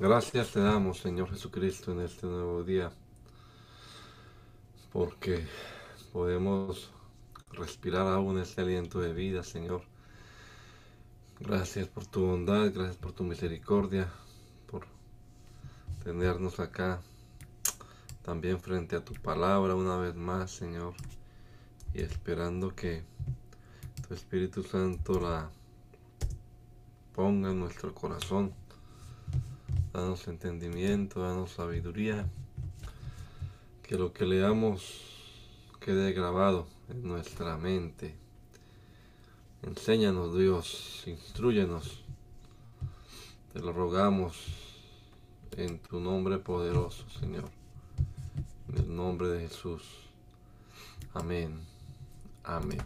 Gracias te damos, Señor Jesucristo, en este nuevo día, porque podemos respirar aún este aliento de vida, Señor. Gracias por tu bondad, gracias por tu misericordia, por tenernos acá también frente a tu palabra una vez más, Señor, y esperando que tu Espíritu Santo la ponga en nuestro corazón danos entendimiento, danos sabiduría, que lo que leamos quede grabado en nuestra mente. Enséñanos Dios, instruyenos, te lo rogamos en tu nombre poderoso, Señor, en el nombre de Jesús. Amén, amén.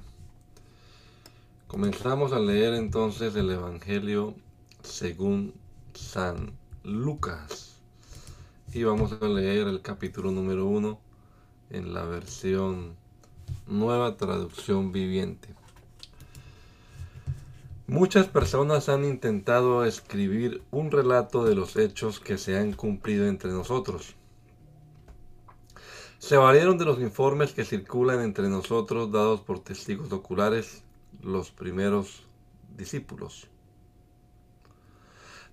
Comenzamos a leer entonces el Evangelio según San Lucas. Y vamos a leer el capítulo número 1 en la versión nueva traducción viviente. Muchas personas han intentado escribir un relato de los hechos que se han cumplido entre nosotros. Se valieron de los informes que circulan entre nosotros dados por testigos oculares, los primeros discípulos.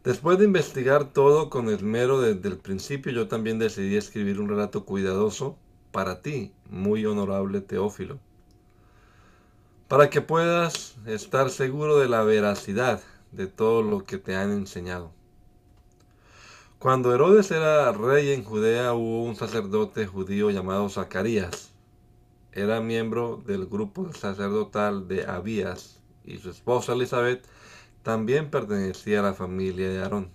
Después de investigar todo con esmero desde el principio, yo también decidí escribir un relato cuidadoso para ti, muy honorable Teófilo, para que puedas estar seguro de la veracidad de todo lo que te han enseñado. Cuando Herodes era rey en Judea hubo un sacerdote judío llamado Zacarías. Era miembro del grupo sacerdotal de Abías y su esposa Elizabeth también pertenecía a la familia de Aarón.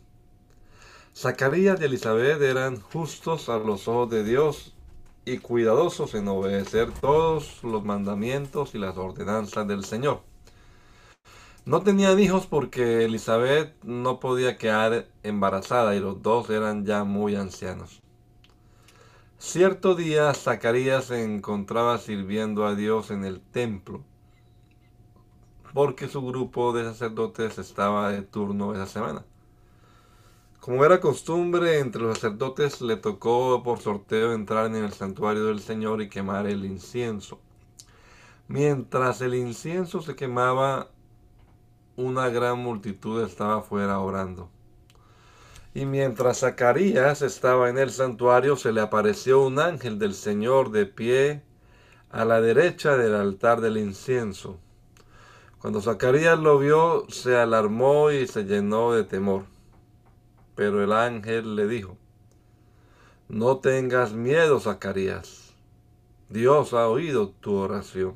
Zacarías y Elizabeth eran justos a los ojos de Dios y cuidadosos en obedecer todos los mandamientos y las ordenanzas del Señor. No tenían hijos porque Elizabeth no podía quedar embarazada y los dos eran ya muy ancianos. Cierto día Zacarías se encontraba sirviendo a Dios en el templo porque su grupo de sacerdotes estaba de turno esa semana. Como era costumbre, entre los sacerdotes le tocó por sorteo entrar en el santuario del Señor y quemar el incienso. Mientras el incienso se quemaba, una gran multitud estaba afuera orando. Y mientras Zacarías estaba en el santuario, se le apareció un ángel del Señor de pie a la derecha del altar del incienso. Cuando Zacarías lo vio, se alarmó y se llenó de temor. Pero el ángel le dijo, no tengas miedo, Zacarías. Dios ha oído tu oración.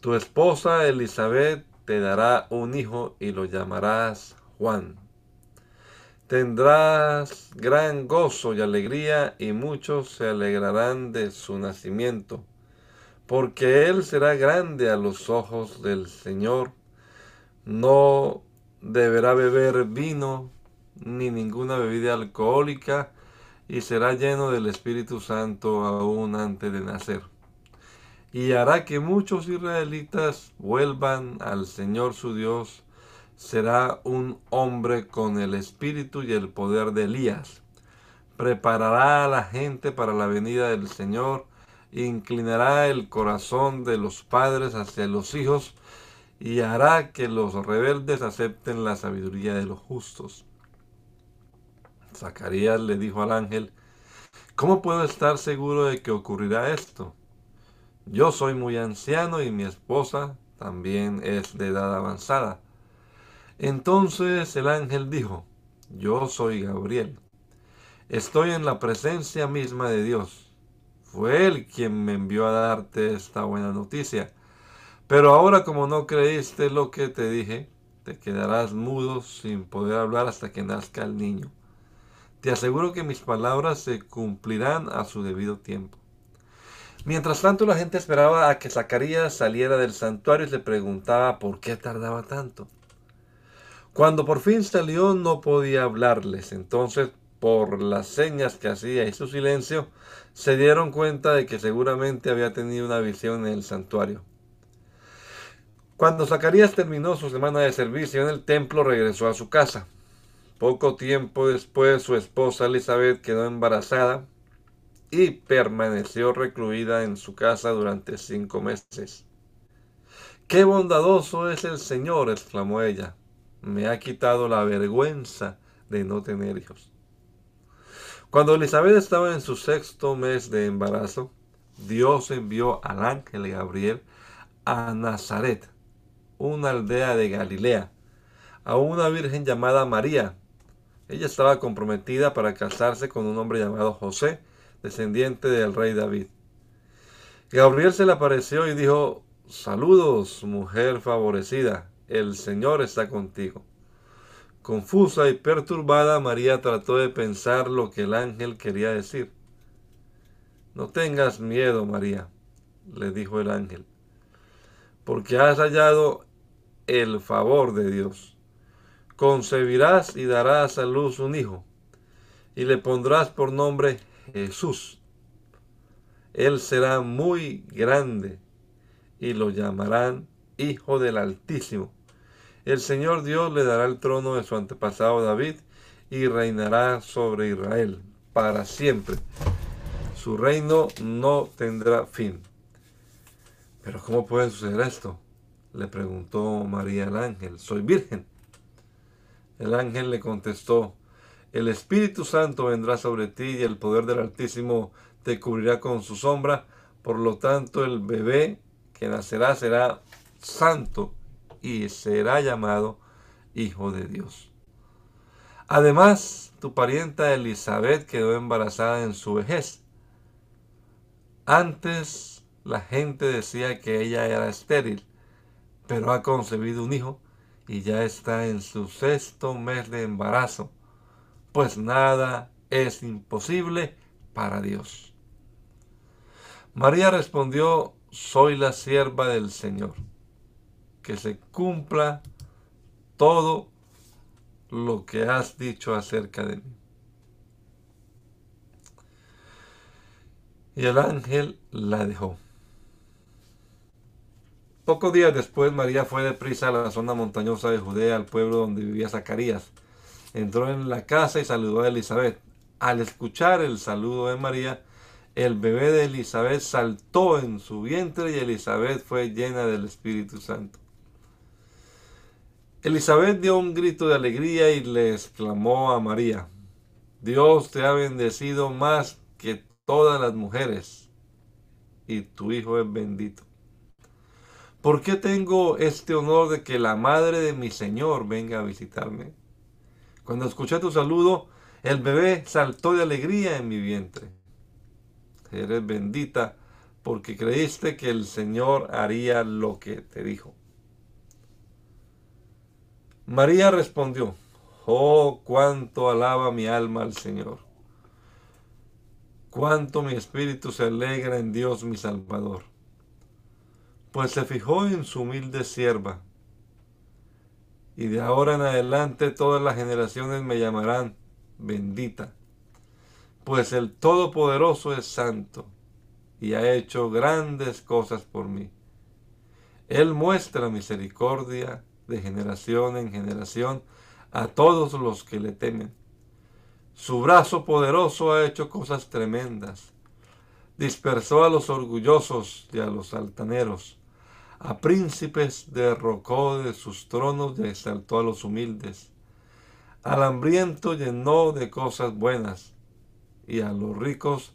Tu esposa Elizabeth te dará un hijo y lo llamarás Juan. Tendrás gran gozo y alegría y muchos se alegrarán de su nacimiento porque él será grande a los ojos del Señor. No deberá beber vino ni ninguna bebida alcohólica y será lleno del Espíritu Santo aún antes de nacer. Y hará que muchos israelitas vuelvan al Señor su Dios. Será un hombre con el espíritu y el poder de Elías. Preparará a la gente para la venida del Señor inclinará el corazón de los padres hacia los hijos y hará que los rebeldes acepten la sabiduría de los justos. Zacarías le dijo al ángel, ¿cómo puedo estar seguro de que ocurrirá esto? Yo soy muy anciano y mi esposa también es de edad avanzada. Entonces el ángel dijo, yo soy Gabriel. Estoy en la presencia misma de Dios Fue Él quien me envió a darte esta buena noticia. Pero ahora como no creíste lo que te dije, te quedarás mudo sin poder hablar hasta que nazca el niño. Te aseguro que mis palabras se cumplirán a su debido tiempo. Mientras tanto la gente esperaba a que Zacarías saliera del santuario y le preguntaba por qué tardaba tanto. Cuando por fin salió no podía hablarles, entonces por las señas que hacía y su silencio, se dieron cuenta de que seguramente había tenido una visión en el santuario. Cuando Zacarías terminó su semana de servicio en el templo, regresó a su casa. Poco tiempo después, su esposa Elizabeth quedó embarazada y permaneció recluida en su casa durante cinco meses. ¡Qué bondadoso es el Señor! exclamó ella. Me ha quitado la vergüenza de no tener hijos. Cuando Elizabeth estaba en su sexto mes de embarazo, Dios envió al ángel Gabriel a Nazaret, una aldea de Galilea, a una virgen llamada María. Ella estaba comprometida para casarse con un hombre llamado José, descendiente del rey David. Gabriel se le apareció y dijo, Saludos, mujer favorecida, el Señor está contigo. Confusa y perturbada, María trató de pensar lo que el ángel quería decir. No tengas miedo, María, le dijo el ángel, porque has hallado el favor de Dios. Concebirás y darás a luz un hijo, y le pondrás por nombre Jesús. Él será muy grande, y lo llamarán Hijo del Altísimo. El Señor Dios le dará el trono de su antepasado David, y reinará sobre Israel para siempre. Su reino no tendrá fin. Pero ¿cómo puede suceder esto? Le preguntó María al ángel, soy virgen. El ángel le contestó, el Espíritu Santo vendrá sobre ti y el poder del Altísimo te cubrirá con su sombra, por lo tanto el bebé que nacerá será santo y será llamado Hijo de Dios. Además, tu parienta Elizabeth quedó embarazada en su vejez. Antes la gente decía que ella era estéril pero ha concebido un hijo y ya está en su sexto mes de embarazo, pues nada es imposible para Dios. María respondió, soy la sierva del Señor, que se cumpla todo lo que has dicho acerca de mí. Y el ángel la dejó. Pocos días después, María fue deprisa a la zona montañosa de Judea, al pueblo donde vivía Zacarías. Entró en la casa y saludó a Elizabeth. Al escuchar el saludo de María, el bebé de Elizabeth saltó en su vientre y Elizabeth fue llena del Espíritu Santo. Elizabeth dio un grito de alegría y le exclamó a María, Dios te ha bendecido más que todas las mujeres y tu Hijo es bendito. ¿Por qué tengo este honor de que la madre de mi Señor venga a visitarme? Cuando escuché tu saludo, el bebé saltó de alegría en mi vientre. Eres bendita porque creíste que el Señor haría lo que te dijo. María respondió, oh, cuánto alaba mi alma al Señor. Cuánto mi espíritu se alegra en Dios mi Salvador pues se fijó en su humilde sierva. Y de ahora en adelante todas las generaciones me llamarán bendita, pues el Todopoderoso es santo y ha hecho grandes cosas por mí. Él muestra misericordia de generación en generación a todos los que le temen. Su brazo poderoso ha hecho cosas tremendas. Dispersó a los orgullosos y a los altaneros a príncipes derrocó de sus tronos y exaltó a los humildes. Al hambriento llenó de cosas buenas y a los ricos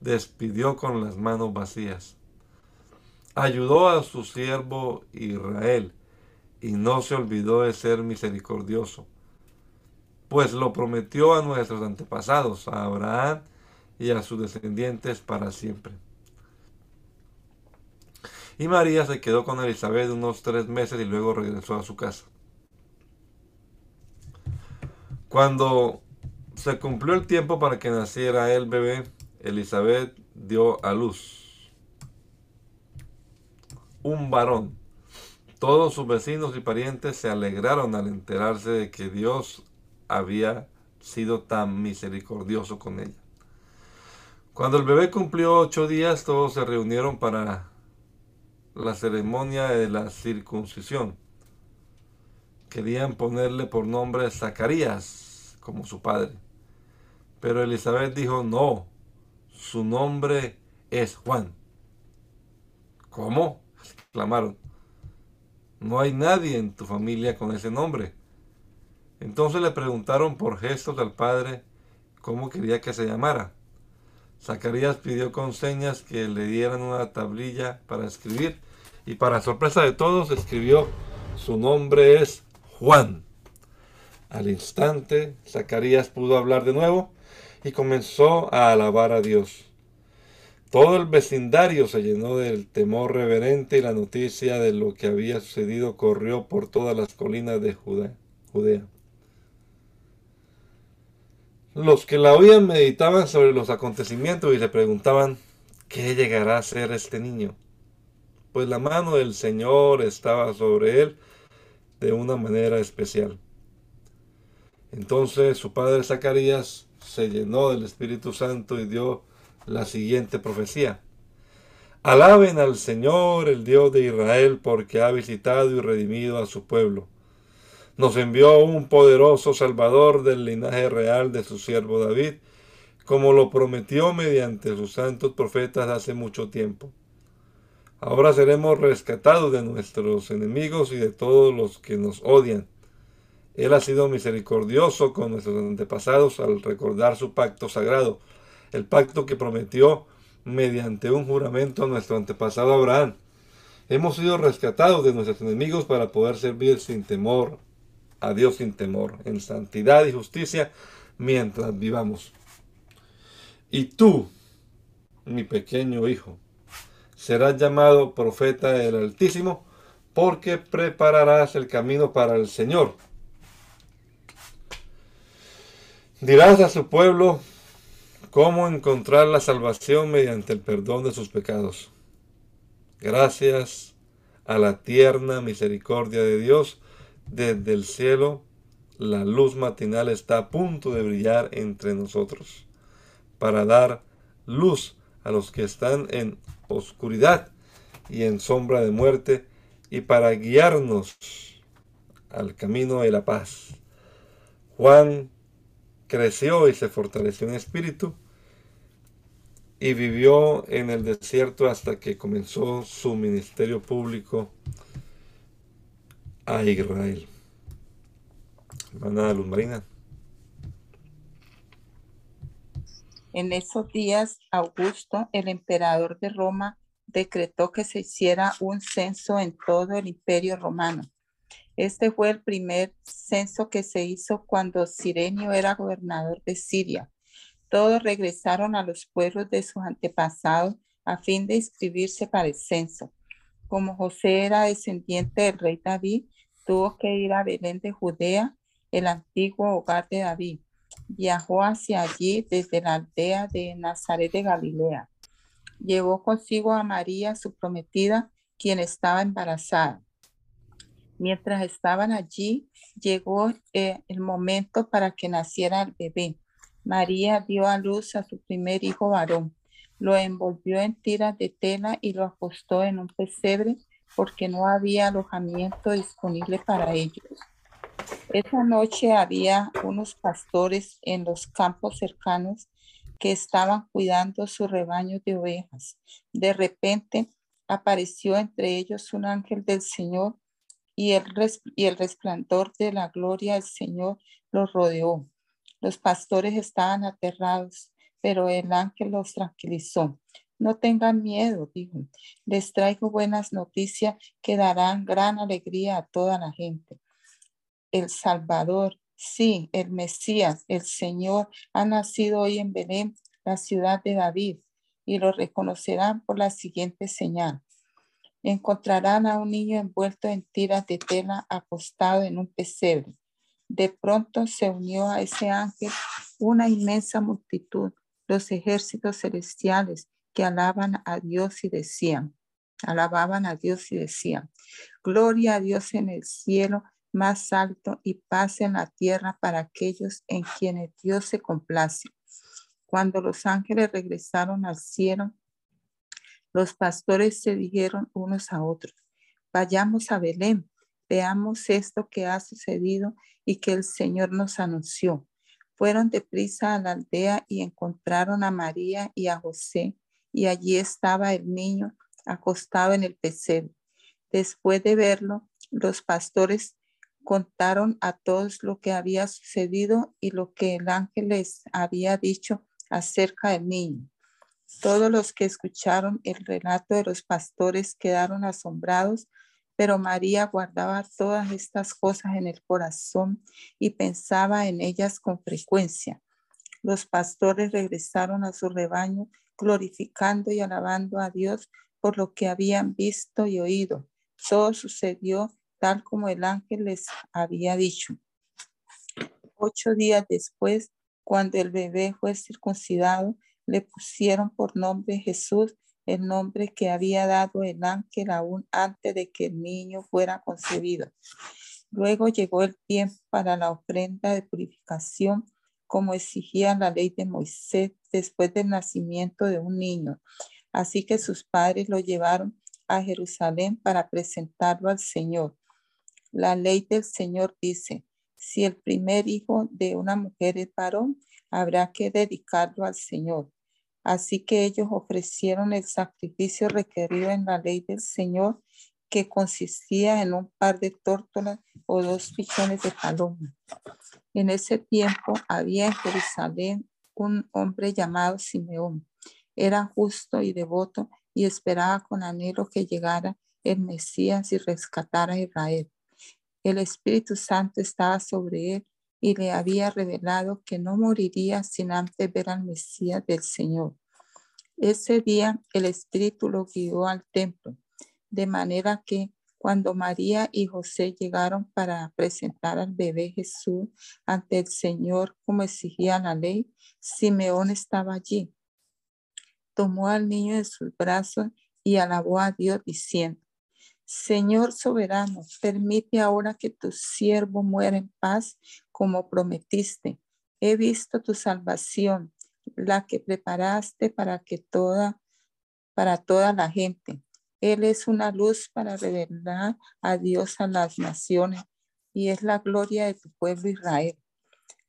despidió con las manos vacías. Ayudó a su siervo Israel y no se olvidó de ser misericordioso, pues lo prometió a nuestros antepasados, a Abraham y a sus descendientes para siempre. Y María se quedó con Elizabeth unos tres meses y luego regresó a su casa. Cuando se cumplió el tiempo para que naciera el bebé, Elizabeth dio a luz un varón. Todos sus vecinos y parientes se alegraron al enterarse de que Dios había sido tan misericordioso con ella. Cuando el bebé cumplió ocho días, todos se reunieron para la ceremonia de la circuncisión. Querían ponerle por nombre Zacarías, como su padre. Pero Elizabeth dijo, no, su nombre es Juan. ¿Cómo? exclamaron. No hay nadie en tu familia con ese nombre. Entonces le preguntaron por gestos al padre cómo quería que se llamara. Zacarías pidió con señas que le dieran una tablilla para escribir y para sorpresa de todos escribió su nombre es Juan. Al instante Zacarías pudo hablar de nuevo y comenzó a alabar a Dios. Todo el vecindario se llenó del temor reverente y la noticia de lo que había sucedido corrió por todas las colinas de Judea. Los que la oían meditaban sobre los acontecimientos y le preguntaban, ¿qué llegará a ser este niño? Pues la mano del Señor estaba sobre él de una manera especial. Entonces su padre Zacarías se llenó del Espíritu Santo y dio la siguiente profecía. Alaben al Señor, el Dios de Israel, porque ha visitado y redimido a su pueblo nos envió un poderoso Salvador del linaje real de su siervo David, como lo prometió mediante sus santos profetas hace mucho tiempo. Ahora seremos rescatados de nuestros enemigos y de todos los que nos odian. Él ha sido misericordioso con nuestros antepasados al recordar su pacto sagrado, el pacto que prometió mediante un juramento a nuestro antepasado Abraham. Hemos sido rescatados de nuestros enemigos para poder servir sin temor a Dios sin temor, en santidad y justicia, mientras vivamos. Y tú, mi pequeño hijo, serás llamado profeta del Altísimo, porque prepararás el camino para el Señor. Dirás a su pueblo cómo encontrar la salvación mediante el perdón de sus pecados. Gracias a la tierna misericordia de Dios, desde el cielo, la luz matinal está a punto de brillar entre nosotros, para dar luz a los que están en oscuridad y en sombra de muerte, y para guiarnos al camino de la paz. Juan creció y se fortaleció en espíritu y vivió en el desierto hasta que comenzó su ministerio público a Israel. Hermana Luz Marina. En esos días, Augusto, el emperador de Roma, decretó que se hiciera un censo en todo el imperio romano. Este fue el primer censo que se hizo cuando Sirenio era gobernador de Siria. Todos regresaron a los pueblos de sus antepasados a fin de inscribirse para el censo. Como José era descendiente del rey David, tuvo que ir a Belén de Judea, el antiguo hogar de David. Viajó hacia allí desde la aldea de Nazaret de Galilea. Llevó consigo a María, su prometida, quien estaba embarazada. Mientras estaban allí, llegó eh, el momento para que naciera el bebé. María dio a luz a su primer hijo varón. Lo envolvió en tiras de tela y lo acostó en un pesebre porque no había alojamiento disponible para ellos. Esa noche había unos pastores en los campos cercanos que estaban cuidando su rebaño de ovejas. De repente apareció entre ellos un ángel del Señor y el, y el resplandor de la gloria del Señor los rodeó. Los pastores estaban aterrados, pero el ángel los tranquilizó. No tengan miedo, dijo. Les traigo buenas noticias que darán gran alegría a toda la gente. El Salvador, sí, el Mesías, el Señor, ha nacido hoy en Belén, la ciudad de David, y lo reconocerán por la siguiente señal. Encontrarán a un niño envuelto en tiras de tela acostado en un pesebre. De pronto se unió a ese ángel una inmensa multitud, los ejércitos celestiales que alaban a Dios y decían, alababan a Dios y decían, gloria a Dios en el cielo más alto y paz en la tierra para aquellos en quienes Dios se complace. Cuando los ángeles regresaron al cielo, los pastores se dijeron unos a otros, vayamos a Belén, veamos esto que ha sucedido y que el Señor nos anunció. Fueron deprisa a la aldea y encontraron a María y a José, y allí estaba el niño acostado en el pesebre. Después de verlo, los pastores contaron a todos lo que había sucedido y lo que el ángel les había dicho acerca del niño. Todos los que escucharon el relato de los pastores quedaron asombrados, pero María guardaba todas estas cosas en el corazón y pensaba en ellas con frecuencia. Los pastores regresaron a su rebaño glorificando y alabando a Dios por lo que habían visto y oído. Todo sucedió tal como el ángel les había dicho. Ocho días después, cuando el bebé fue circuncidado, le pusieron por nombre Jesús, el nombre que había dado el ángel aún antes de que el niño fuera concebido. Luego llegó el tiempo para la ofrenda de purificación, como exigía la ley de Moisés después del nacimiento de un niño. Así que sus padres lo llevaron a Jerusalén para presentarlo al Señor. La ley del Señor dice, si el primer hijo de una mujer es varón, habrá que dedicarlo al Señor. Así que ellos ofrecieron el sacrificio requerido en la ley del Señor, que consistía en un par de tórtolas o dos pichones de paloma. En ese tiempo había en Jerusalén un hombre llamado Simeón. Era justo y devoto y esperaba con anhelo que llegara el Mesías y rescatara a Israel. El Espíritu Santo estaba sobre él y le había revelado que no moriría sin antes ver al Mesías del Señor. Ese día el Espíritu lo guió al templo, de manera que cuando María y José llegaron para presentar al bebé Jesús ante el Señor como exigía la ley, Simeón estaba allí. Tomó al niño de sus brazos y alabó a Dios diciendo, Señor soberano, permite ahora que tu siervo muera en paz como prometiste. He visto tu salvación, la que preparaste para que toda para toda la gente. Él es una luz para revelar a Dios a las naciones y es la gloria de tu pueblo Israel.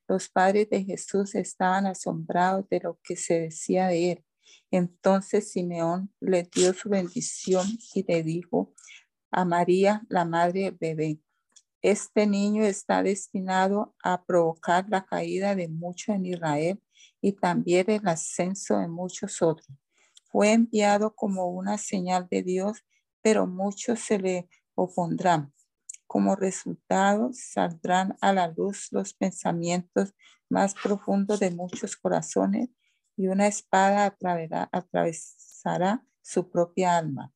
Los padres de Jesús estaban asombrados de lo que se decía de él. Entonces Simeón le dio su bendición y le dijo, a María, la madre bebé. Este niño está destinado a provocar la caída de muchos en Israel y también el ascenso de muchos otros. Fue enviado como una señal de Dios, pero muchos se le opondrán. Como resultado, saldrán a la luz los pensamientos más profundos de muchos corazones y una espada atravesará su propia alma.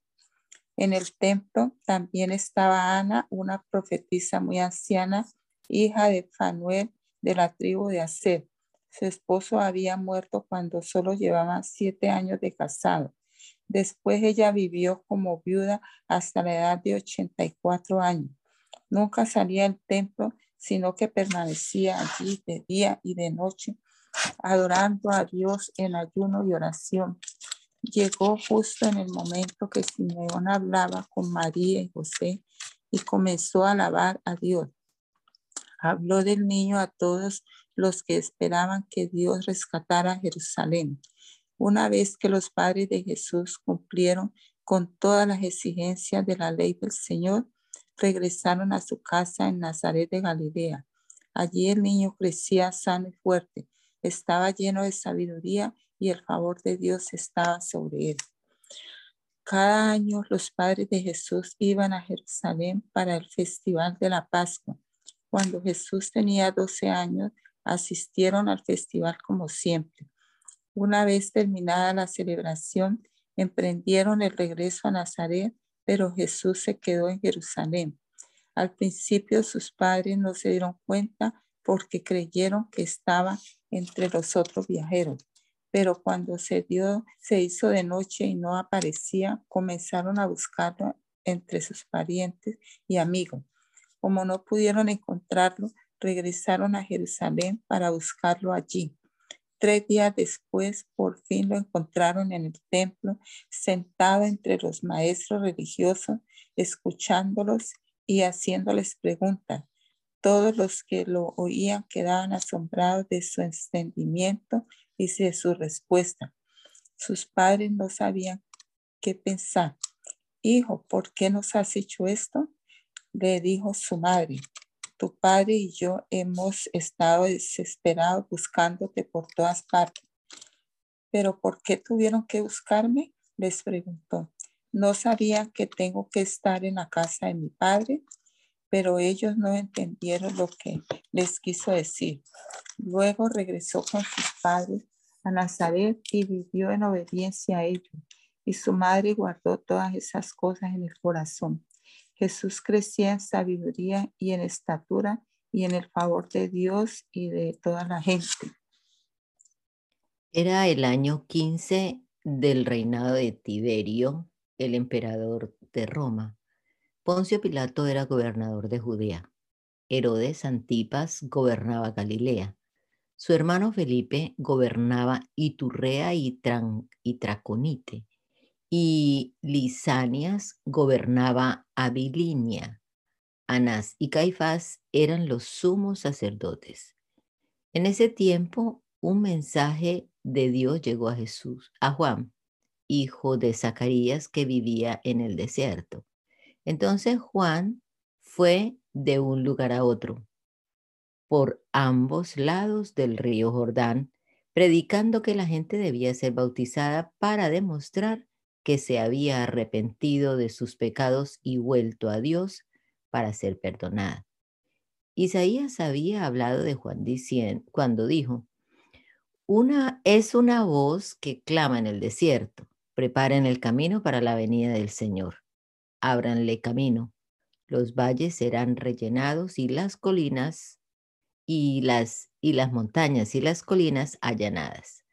En el templo también estaba Ana, una profetisa muy anciana, hija de Fanuel de la tribu de Aser. Su esposo había muerto cuando solo llevaba siete años de casado. Después ella vivió como viuda hasta la edad de 84 años. Nunca salía del templo, sino que permanecía allí de día y de noche, adorando a Dios en ayuno y oración llegó justo en el momento que Simeón hablaba con María y José y comenzó a alabar a Dios. Habló del niño a todos los que esperaban que Dios rescatara Jerusalén. Una vez que los padres de Jesús cumplieron con todas las exigencias de la ley del Señor, regresaron a su casa en Nazaret de Galilea. Allí el niño crecía sano y fuerte, estaba lleno de sabiduría y el favor de Dios estaba sobre él. Cada año los padres de Jesús iban a Jerusalén para el festival de la Pascua. Cuando Jesús tenía 12 años, asistieron al festival como siempre. Una vez terminada la celebración, emprendieron el regreso a Nazaret, pero Jesús se quedó en Jerusalén. Al principio sus padres no se dieron cuenta porque creyeron que estaba entre los otros viajeros. Pero cuando se dio, se hizo de noche y no aparecía, comenzaron a buscarlo entre sus parientes y amigos. Como no pudieron encontrarlo, regresaron a Jerusalén para buscarlo allí. Tres días después, por fin lo encontraron en el templo, sentado entre los maestros religiosos, escuchándolos y haciéndoles preguntas. Todos los que lo oían quedaban asombrados de su entendimiento de su respuesta. Sus padres no sabían qué pensar. Hijo, ¿por qué nos has hecho esto? Le dijo su madre. Tu padre y yo hemos estado desesperados buscándote por todas partes. ¿Pero por qué tuvieron que buscarme? Les preguntó. ¿No sabían que tengo que estar en la casa de mi padre? Pero ellos no entendieron lo que les quiso decir. Luego regresó con sus padres a Nazaret y vivió en obediencia a ellos. Y su madre guardó todas esas cosas en el corazón. Jesús crecía en sabiduría y en estatura y en el favor de Dios y de toda la gente. Era el año 15 del reinado de Tiberio, el emperador de Roma. Poncio Pilato era gobernador de Judea. Herodes Antipas gobernaba Galilea. Su hermano Felipe gobernaba Iturrea y, y Traconite y Lisanias gobernaba Abilinia. Anás y Caifás eran los sumos sacerdotes. En ese tiempo, un mensaje de Dios llegó a Jesús, a Juan, hijo de Zacarías, que vivía en el desierto. Entonces Juan fue de un lugar a otro, por ambos lados del río Jordán, predicando que la gente debía ser bautizada para demostrar que se había arrepentido de sus pecados y vuelto a Dios para ser perdonada. Isaías había hablado de Juan diciendo, cuando dijo, una es una voz que clama en el desierto, preparen el camino para la venida del Señor, ábranle camino, los valles serán rellenados y las colinas y las y las montañas y las colinas allanadas.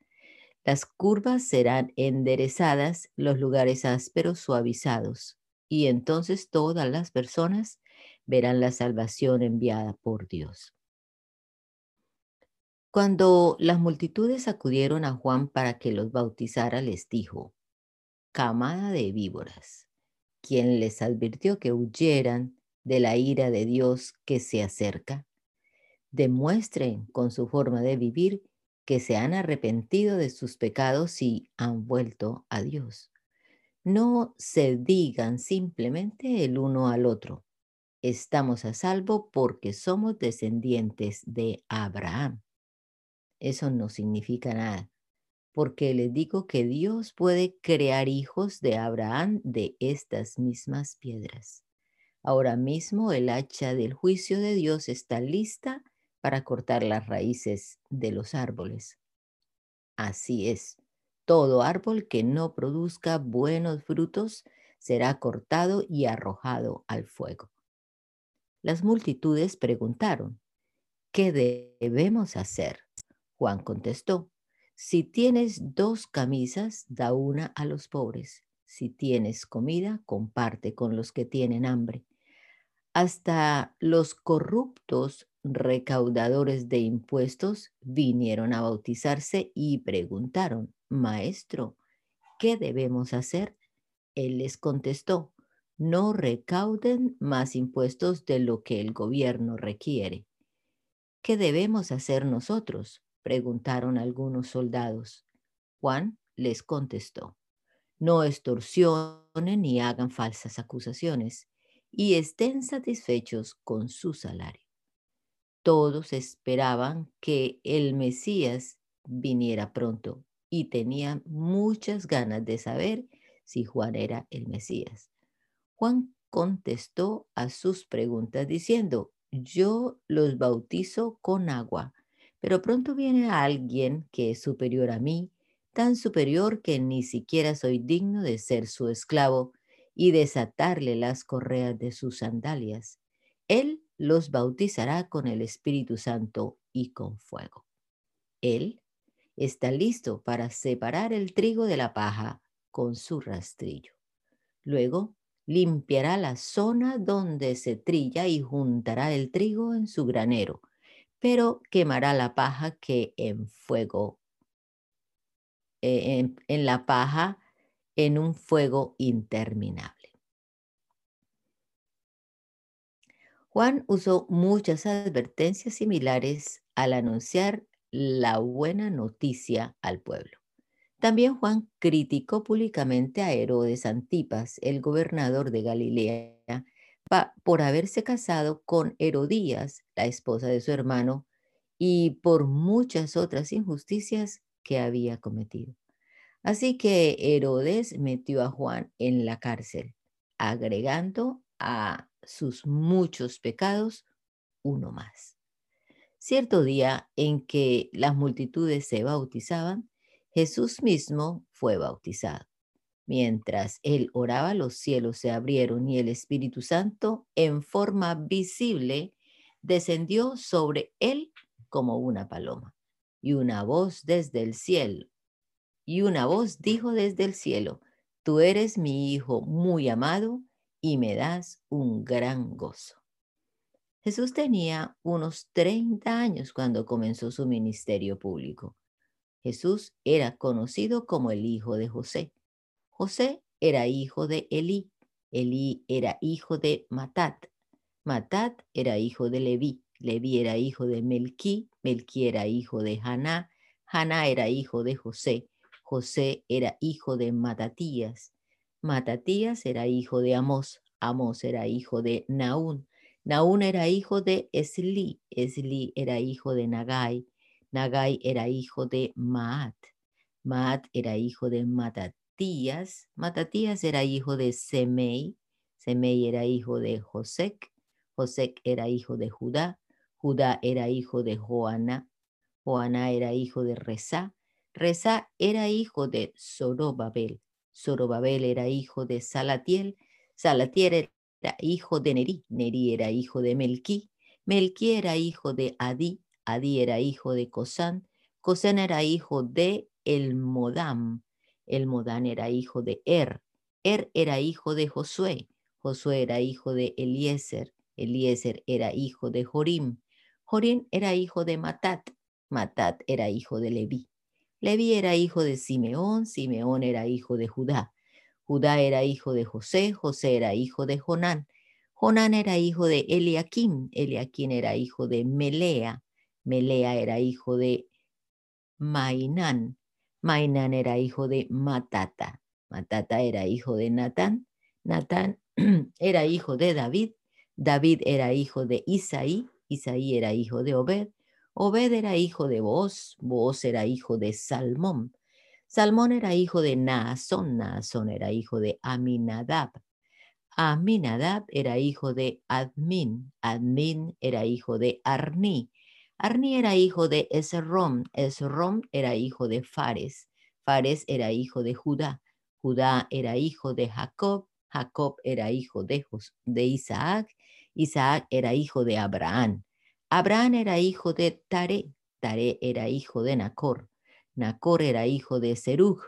Las curvas serán enderezadas, los lugares ásperos suavizados, y entonces todas las personas verán la salvación enviada por Dios. Cuando las multitudes acudieron a Juan para que los bautizara, les dijo, camada de víboras, quien les advirtió que huyeran de la ira de Dios que se acerca, demuestren con su forma de vivir que se han arrepentido de sus pecados y han vuelto a Dios. No se digan simplemente el uno al otro, estamos a salvo porque somos descendientes de Abraham. Eso no significa nada, porque les digo que Dios puede crear hijos de Abraham de estas mismas piedras. Ahora mismo el hacha del juicio de Dios está lista para cortar las raíces de los árboles. Así es, todo árbol que no produzca buenos frutos será cortado y arrojado al fuego. Las multitudes preguntaron, ¿qué debemos hacer? Juan contestó, si tienes dos camisas, da una a los pobres. Si tienes comida, comparte con los que tienen hambre. Hasta los corruptos recaudadores de impuestos vinieron a bautizarse y preguntaron, Maestro, ¿qué debemos hacer? Él les contestó, no recauden más impuestos de lo que el gobierno requiere. ¿Qué debemos hacer nosotros? Preguntaron algunos soldados. Juan les contestó, no extorsionen ni hagan falsas acusaciones y estén satisfechos con su salario. Todos esperaban que el Mesías viniera pronto y tenían muchas ganas de saber si Juan era el Mesías. Juan contestó a sus preguntas diciendo, yo los bautizo con agua, pero pronto viene alguien que es superior a mí, tan superior que ni siquiera soy digno de ser su esclavo y desatarle las correas de sus sandalias. Él los bautizará con el Espíritu Santo y con fuego. Él está listo para separar el trigo de la paja con su rastrillo. Luego limpiará la zona donde se trilla y juntará el trigo en su granero, quemará la paja que en fuego, eh, en, la paja en un fuego interminable. Juan usó muchas advertencias similares al anunciar la buena noticia al pueblo. También Juan criticó públicamente a Herodes Antipas, el gobernador de Galilea, por haberse casado con Herodías, la esposa de su hermano, y por muchas otras injusticias que había cometido. Así que Herodes metió a Juan en la cárcel, agregando a sus muchos pecados uno más. Cierto día en que las multitudes se bautizaban, Jesús mismo fue bautizado. Mientras él oraba, los cielos se abrieron y el Espíritu Santo, en forma visible, descendió sobre él como una paloma. Y una voz desde el cielo, y una voz dijo desde el cielo, Tú eres mi Hijo muy amado y me das un gran gozo. Jesús tenía unos 30 años cuando comenzó su ministerio público. Jesús era conocido como el hijo de José. José era hijo de Elí. Elí era hijo de Matat. Matat era hijo de Leví. Leví era hijo de Melquí. Melquí era hijo de Haná. Haná era hijo de José. José era hijo de Matatías. Matatías era hijo de Amós. Amós era hijo de Naún. Naún era hijo de Esli. Esli era hijo de Nagai. Nagai era hijo de Maat. Maat era hijo de Matatías. Matatías era hijo de Semei. Semei era hijo de Josec. Josec era hijo de Judá. Judá era hijo de Joana. Joana era hijo de Rezá. Rezá era hijo de Zorobabel. Zorobabel era hijo de Salatiel. Salatiel era hijo de Neri. Neri era hijo de Melquí. Melquí era hijo de Adí. Adí era hijo de Cosán, Cosán era hijo de El El Modán era hijo de Er, Er era hijo de Josué, Josué era hijo de Eliezer, Eliezer era hijo de Jorim, Jorim era hijo de Matat, Matat era hijo de Leví, Leví era hijo de Simeón, Simeón era hijo de Judá, Judá era hijo de José, José era hijo de Jonán, Jonán era hijo de Eliakim, Eliakim era hijo de Melea, Melea era hijo de Mainán. Mainán era hijo de Matata. Matata era hijo de Natán. Natán era hijo de David. David era hijo de Isaí. Isaí era hijo de Obed. Obed era hijo de Boaz. Boaz era hijo de Salmón. Salmón era hijo de Naasón. Naasón era hijo de Aminadab. Aminadab era hijo de Admin. Admin era hijo de Arni. Arni era hijo de Esrom, Esrom era hijo de Fares, Fares era hijo de Judá, Judá era hijo de Jacob, Jacob era hijo de, de Isaac, Isaac era hijo de Abraham, Abraham era hijo de Tare, Tare era hijo de Nacor, Nacor era hijo de Serug,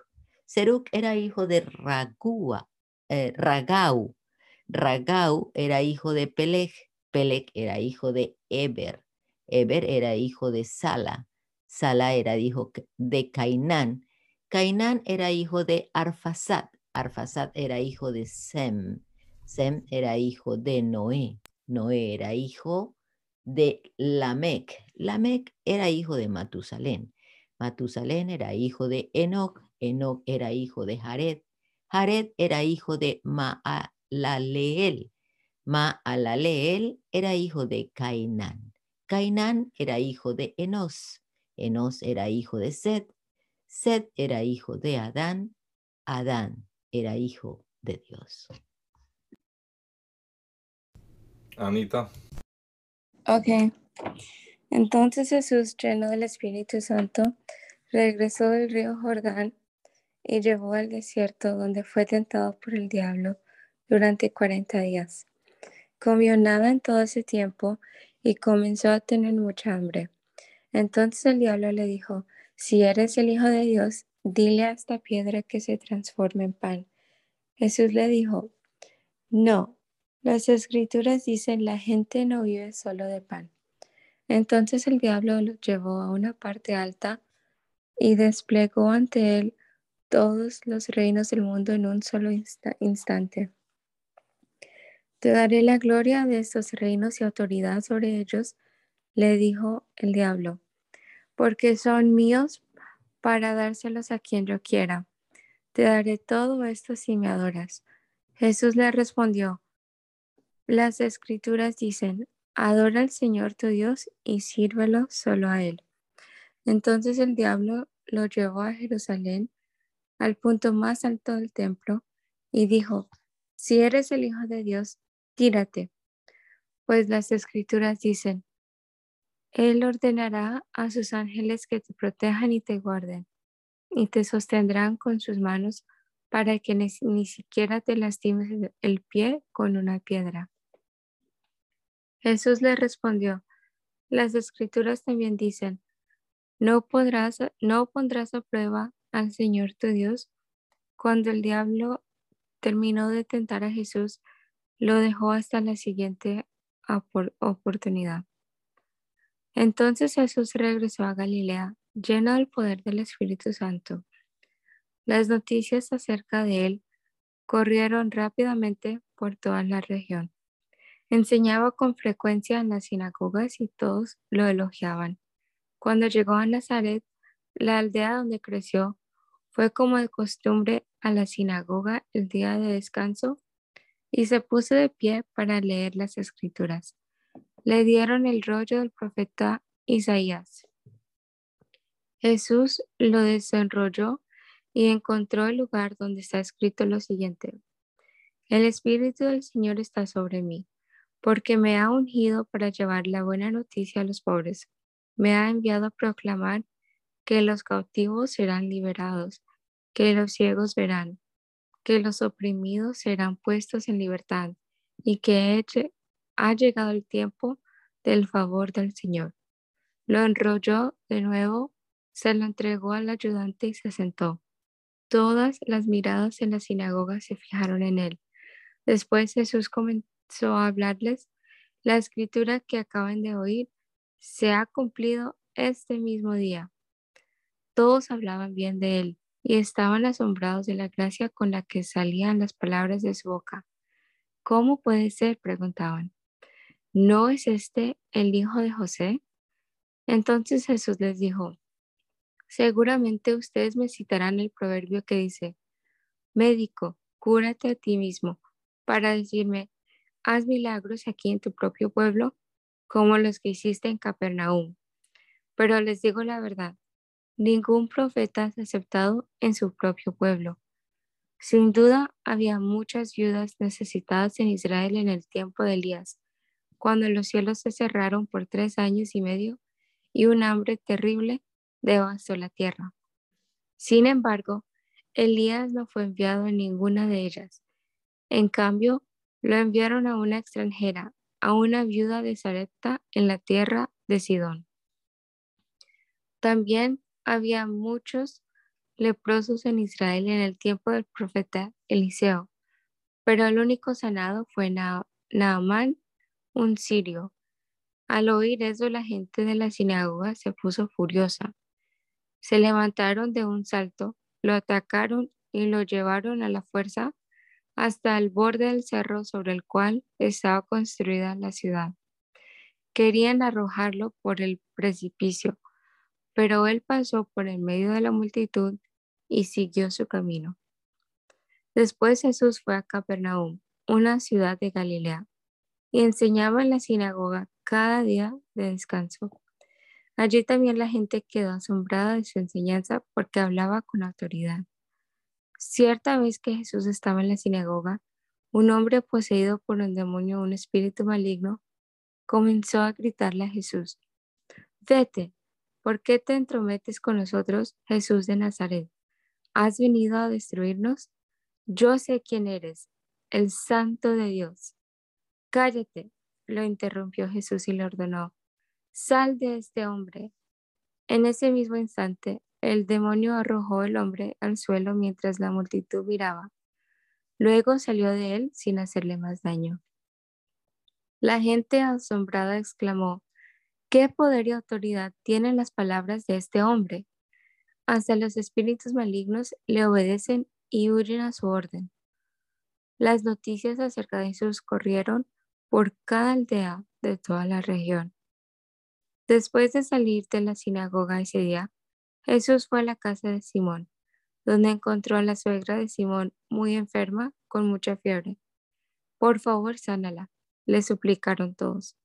Serug era hijo de Ragua, eh, Ragau, Ragau era hijo de Peleg, Peleg era hijo de Eber, Eber era hijo de Sala, Sala era hijo de Cainán, Cainán era hijo de Arfasad, Arfasad era hijo de Sem, Sem era hijo de Noé, Noé era hijo de Lamec, Lamec era hijo de Matusalén, Matusalén era hijo de Enoch, Enoch era hijo de Jared, Jared era hijo de Maalaleel, Maalaleel era hijo de Cainán. Cainán era hijo de Enos, Enos era hijo de Sed, Sed era hijo de Adán, Adán era hijo de Dios. Anita. Ok. Entonces Jesús, lleno del Espíritu Santo, regresó del río Jordán y llevó al desierto donde fue tentado por el diablo durante cuarenta días. Comió nada en todo ese tiempo y comenzó a tener mucha hambre. Entonces el diablo le dijo, si eres el Hijo de Dios, dile a esta piedra que se transforme en pan. Jesús le dijo, no, las escrituras dicen la gente no vive solo de pan. Entonces el diablo lo llevó a una parte alta y desplegó ante él todos los reinos del mundo en un solo instante. Te daré la gloria de estos reinos y autoridad sobre ellos, le dijo el diablo, porque son míos para dárselos a quien yo quiera. Te daré todo esto si me adoras. Jesús le respondió, las escrituras dicen, adora al Señor tu Dios y sírvelo solo a Él. Entonces el diablo lo llevó a Jerusalén, al punto más alto del templo, y dijo, si eres el Hijo de Dios, tírate, pues las escrituras dicen, Él ordenará a sus ángeles que te protejan y te guarden, y te sostendrán con sus manos para que ni, ni siquiera te lastimes el pie con una piedra. Jesús le respondió, las escrituras también dicen, no podrás, no pondrás a prueba al Señor tu Dios. Cuando el diablo terminó de tentar a Jesús, lo dejó hasta la siguiente oportunidad. Entonces Jesús regresó a Galilea, lleno del poder del Espíritu Santo. Las noticias acerca de él corrieron rápidamente por toda la región. Enseñaba con frecuencia en las sinagogas y todos lo elogiaban. Cuando llegó a Nazaret, la aldea donde creció, fue como de costumbre a la sinagoga el día de descanso y se puso de pie para leer las escrituras. Le dieron el rollo del profeta Isaías. Jesús lo desenrolló y encontró el lugar donde está escrito lo siguiente. El Espíritu del Señor está sobre mí porque me ha ungido para llevar la buena noticia a los pobres. Me ha enviado a proclamar que los cautivos serán liberados, que los ciegos verán, que los oprimidos serán puestos en libertad y que ha llegado el tiempo del favor del Señor. Lo enrolló de nuevo, se lo entregó al ayudante y se sentó. Todas las miradas en la sinagoga se fijaron en él. Después Jesús comentó a hablarles, la escritura que acaban de oír se ha cumplido este mismo día. Todos hablaban bien de él y estaban asombrados de la gracia con la que salían las palabras de su boca. ¿Cómo puede ser? preguntaban. ¿No es este el hijo de José? Entonces Jesús les dijo, seguramente ustedes me citarán el proverbio que dice, médico, cúrate a ti mismo, para decirme, haz milagros aquí en tu propio pueblo, como los que hiciste en Capernaum. Pero les digo la verdad, ningún profeta es aceptado en su propio pueblo. Sin duda, había muchas viudas necesitadas en Israel en el tiempo de Elías, cuando los cielos se cerraron por tres años y medio y un hambre terrible devastó la tierra. Sin embargo, Elías no fue enviado en ninguna de ellas. En cambio, lo enviaron a una extranjera, a una viuda de Sarepta en la tierra de Sidón. También había muchos leprosos en Israel en el tiempo del profeta Eliseo, pero el único sanado fue Naamán, un sirio. Al oír eso, la gente de la sinagoga se puso furiosa. Se levantaron de un salto, lo atacaron y lo llevaron a la fuerza hasta el borde del cerro sobre el cual estaba construida la ciudad. Querían arrojarlo por el precipicio, pero él pasó por el medio de la multitud y siguió su camino. Después Jesús fue a Capernaum, una ciudad de Galilea, y enseñaba en la sinagoga cada día de descanso. Allí también la gente quedó asombrada de su enseñanza porque hablaba con autoridad. Cierta vez que Jesús estaba en la sinagoga, un hombre poseído por un demonio, un espíritu maligno, comenzó a gritarle a Jesús, Vete, ¿por qué te entrometes con nosotros, Jesús de Nazaret? ¿has venido a destruirnos? Yo sé quién eres, el santo de Dios. Cállate, lo interrumpió Jesús y le ordenó, sal de este hombre. En ese mismo instante, el demonio arrojó el hombre al suelo mientras la multitud miraba. Luego salió de él sin hacerle más daño. La gente asombrada exclamó, ¿qué poder y autoridad tienen las palabras de este hombre? Hasta los espíritus malignos le obedecen y huyen a su orden. Las noticias acerca de Jesús corrieron por cada aldea de toda la región. Después de salir de la sinagoga ese día, Jesús fue a la casa de Simón, donde encontró a la suegra de Simón muy enferma, con mucha fiebre. Por favor, sánala, le suplicaron todos.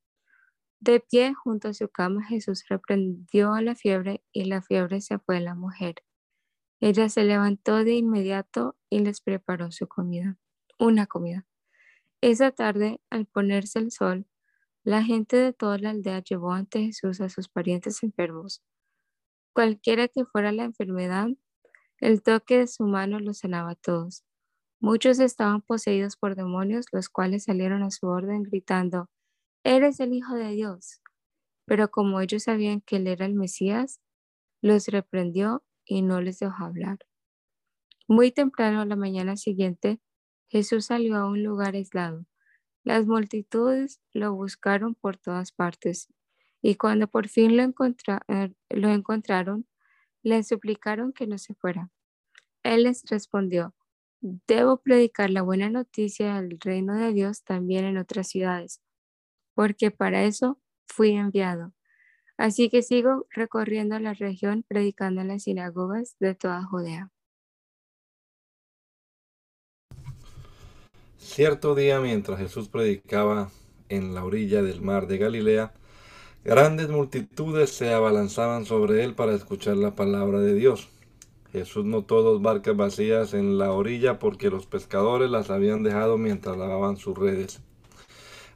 De pie junto a su cama, Jesús reprendió a la fiebre y la fiebre se fue a la mujer. Ella se levantó de inmediato y les preparó su comida, una comida. Esa tarde, al ponerse el sol, la gente de toda la aldea llevó ante Jesús a sus parientes enfermos. Cualquiera que fuera la enfermedad, el toque de su mano los sanaba a todos. Muchos estaban poseídos por demonios, los cuales salieron a su orden gritando, Eres el Hijo de Dios. Pero como ellos sabían que él era el Mesías, los reprendió y no les dejó hablar. Muy temprano a la mañana siguiente, Jesús salió a un lugar aislado las multitudes lo buscaron por todas partes y cuando por fin lo, eh, lo encontraron, le suplicaron que no se fuera. Él les respondió, debo predicar la buena noticia del reino de Dios también en otras ciudades, porque para eso fui enviado. Así que sigo recorriendo la región predicando en las sinagogas de toda Judea. Cierto día, mientras Jesús predicaba en la orilla del mar de Galilea, grandes multitudes se abalanzaban sobre él para escuchar la palabra de Dios. Jesús notó dos barcas vacías en la orilla porque los pescadores las habían dejado mientras lavaban sus redes.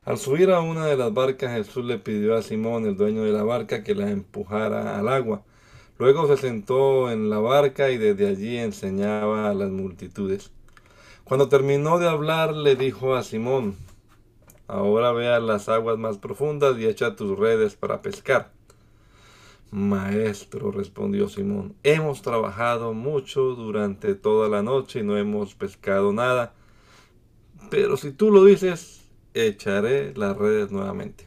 Al subir a una de las barcas, Jesús le pidió a Simón, el dueño de la barca, que la empujara al agua. Luego se sentó en la barca y desde allí enseñaba a las multitudes. Cuando terminó de hablar, le dijo a Simón, ahora ve a las aguas más profundas y echa tus redes para pescar. Maestro, respondió Simón, hemos trabajado mucho durante toda la noche y no hemos pescado nada, pero si tú lo dices, echaré las redes nuevamente.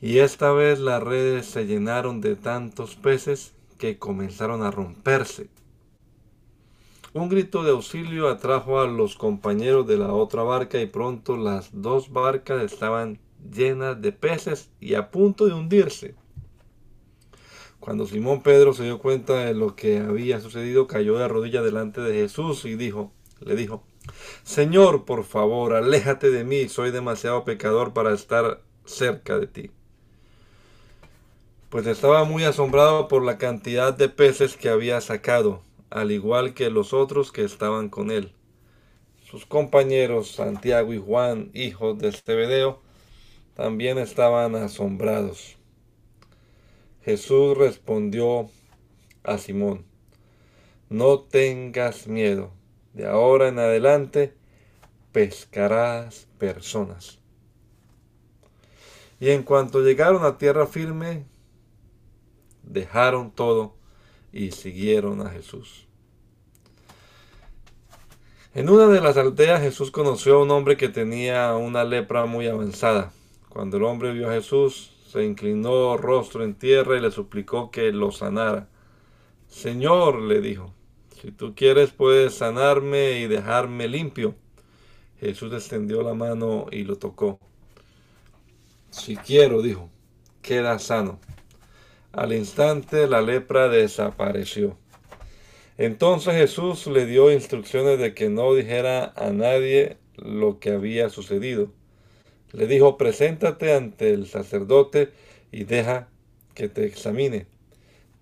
Y esta vez las redes se llenaron de tantos peces que comenzaron a romperse. Un grito de auxilio atrajo a los compañeros de la otra barca y pronto las dos barcas estaban llenas de peces y a punto de hundirse. Cuando Simón Pedro se dio cuenta de lo que había sucedido, cayó de rodillas delante de Jesús y dijo, le dijo, Señor, por favor, aléjate de mí, soy demasiado pecador para estar cerca de ti. Pues estaba muy asombrado por la cantidad de peces que había sacado al igual que los otros que estaban con él. Sus compañeros Santiago y Juan, hijos de Zebedeo, también estaban asombrados. Jesús respondió a Simón, no tengas miedo, de ahora en adelante pescarás personas. Y en cuanto llegaron a tierra firme, dejaron todo y siguieron a Jesús. En una de las aldeas Jesús conoció a un hombre que tenía una lepra muy avanzada. Cuando el hombre vio a Jesús, se inclinó rostro en tierra y le suplicó que lo sanara. Señor, le dijo, si tú quieres puedes sanarme y dejarme limpio. Jesús extendió la mano y lo tocó. Si quiero, dijo, queda sano. Al instante la lepra desapareció. Entonces Jesús le dio instrucciones de que no dijera a nadie lo que había sucedido. Le dijo, preséntate ante el sacerdote y deja que te examine.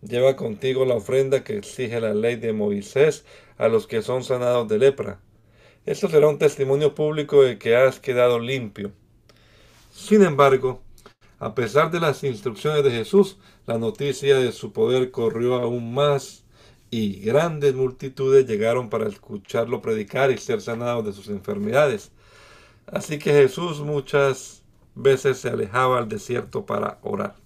Lleva contigo la ofrenda que exige la ley de Moisés a los que son sanados de lepra. Esto será un testimonio público de que has quedado limpio. Sin embargo, a pesar de las instrucciones de Jesús, la noticia de su poder corrió aún más y grandes multitudes llegaron para escucharlo predicar y ser sanados de sus enfermedades. Así que Jesús muchas veces se alejaba al desierto para orar.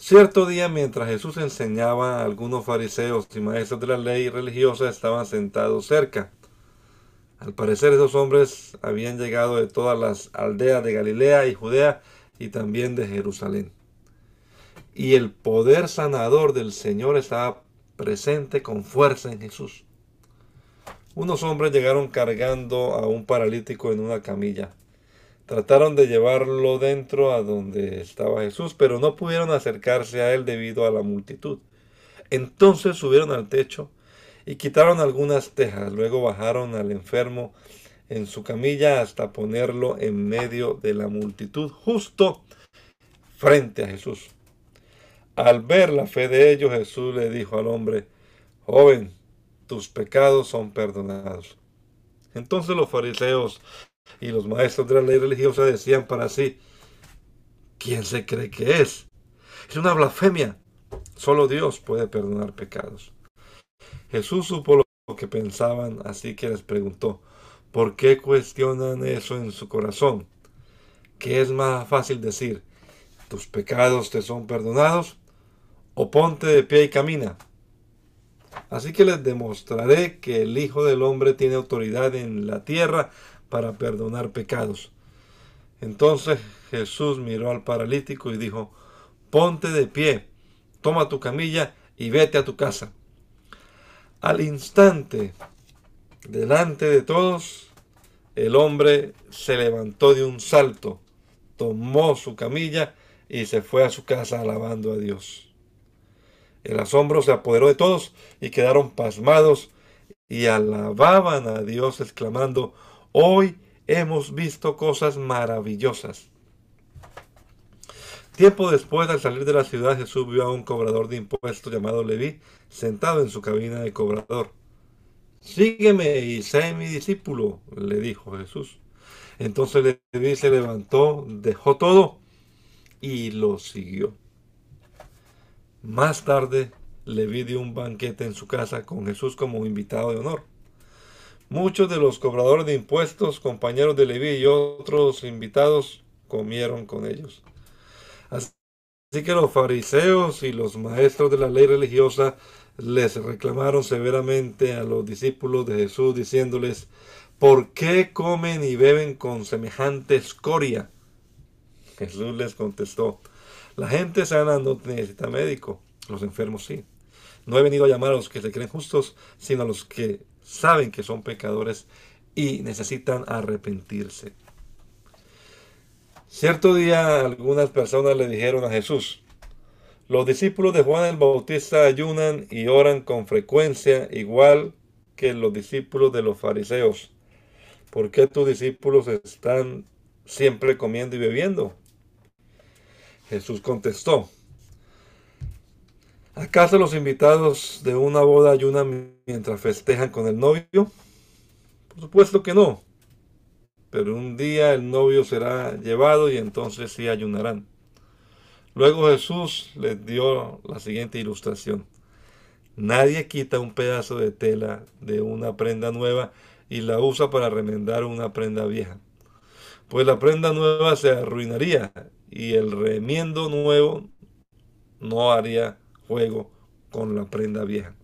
Cierto día, mientras Jesús enseñaba, algunos fariseos y maestros de la ley religiosa estaban sentados cerca. Al parecer esos hombres habían llegado de todas las aldeas de Galilea y Judea y también de Jerusalén y el poder sanador del Señor estaba presente con fuerza en Jesús. Unos hombres llegaron cargando a un paralítico en una camilla. Trataron de llevarlo dentro a donde estaba Jesús, pero no pudieron acercarse a él debido a la multitud. Entonces subieron al techo y quitaron algunas tejas. Luego bajaron al enfermo en su camilla hasta ponerlo en medio de la multitud, justo frente a Jesús. Al ver la fe de ellos, Jesús le dijo al hombre, joven, tus pecados son perdonados. Entonces los fariseos y los maestros de la ley religiosa decían para sí, ¿quién se cree que es? Es una blasfemia. Solo Dios puede perdonar pecados. Jesús supo lo que pensaban, así que les preguntó, ¿por qué cuestionan eso en su corazón? ¿Qué es más fácil decir? ¿Tus pecados te son perdonados? o ponte de pie y camina. Así que les demostraré que el Hijo del Hombre tiene autoridad en la tierra para perdonar pecados. Entonces Jesús miró al paralítico y dijo, ponte de pie, toma tu camilla y vete a tu casa. Al instante, delante de todos, el hombre se levantó de un salto, tomó su camilla y se fue a su casa alabando a Dios. El asombro se apoderó de todos y quedaron pasmados y alababan a Dios exclamando, hoy hemos visto cosas maravillosas. Tiempo después, al salir de la ciudad, Jesús vio a un cobrador de impuestos llamado Leví sentado en su cabina de cobrador. Sígueme y sé mi discípulo, le dijo Jesús. Entonces Leví se levantó, dejó todo y lo siguió. Más tarde, Leví dio un banquete en su casa con Jesús como invitado de honor. Muchos de los cobradores de impuestos, compañeros de Leví y otros invitados comieron con ellos. Así que los fariseos y los maestros de la ley religiosa les reclamaron severamente a los discípulos de Jesús diciéndoles, ¿por qué comen y beben con semejante escoria? Jesús les contestó, la gente sana no necesita médico, los enfermos sí. No he venido a llamar a los que se creen justos, sino a los que saben que son pecadores y necesitan arrepentirse. Cierto día algunas personas le dijeron a Jesús, los discípulos de Juan el Bautista ayunan y oran con frecuencia igual que los discípulos de los fariseos. ¿Por qué tus discípulos están siempre comiendo y bebiendo? Jesús contestó, ¿acaso los invitados de una boda ayunan mientras festejan con el novio? Por supuesto que no, pero un día el novio será llevado y entonces sí ayunarán. Luego Jesús les dio la siguiente ilustración. Nadie quita un pedazo de tela de una prenda nueva y la usa para remendar una prenda vieja. Pues la prenda nueva se arruinaría y el remiendo nuevo no haría juego con la prenda vieja.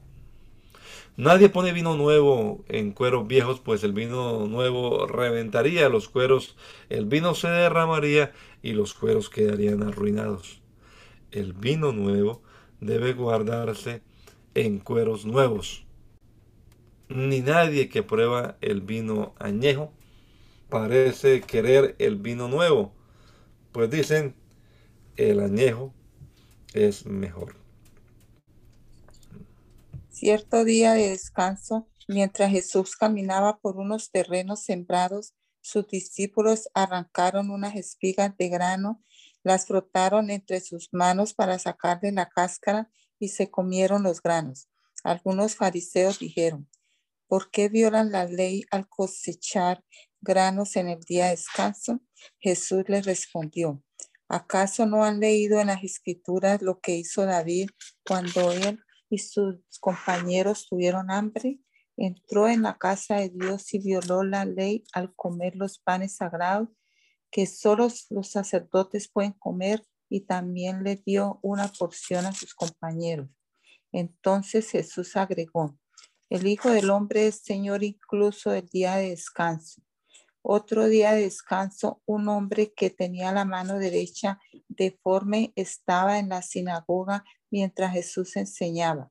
Nadie pone vino nuevo en cueros viejos, pues el vino nuevo reventaría los cueros, el vino se derramaría y los cueros quedarían arruinados. El vino nuevo debe guardarse en cueros nuevos. Ni nadie que prueba el vino añejo parece querer el vino nuevo, pues dicen, el añejo es mejor. Cierto día de descanso, mientras Jesús caminaba por unos terrenos sembrados, sus discípulos arrancaron unas espigas de grano, las frotaron entre sus manos para sacarle la cáscara y se comieron los granos. Algunos fariseos dijeron, ¿por qué violan la ley al cosechar granos en el día de descanso? Jesús les respondió, ¿acaso no han leído en las escrituras lo que hizo David cuando él y sus compañeros tuvieron hambre, entró en la casa de Dios y violó la ley al comer los panes sagrados que solo los sacerdotes pueden comer y también le dio una porción a sus compañeros. Entonces Jesús agregó, el Hijo del Hombre es Señor incluso del día de descanso. Otro día de descanso, un hombre que tenía la mano derecha deforme estaba en la sinagoga mientras Jesús enseñaba.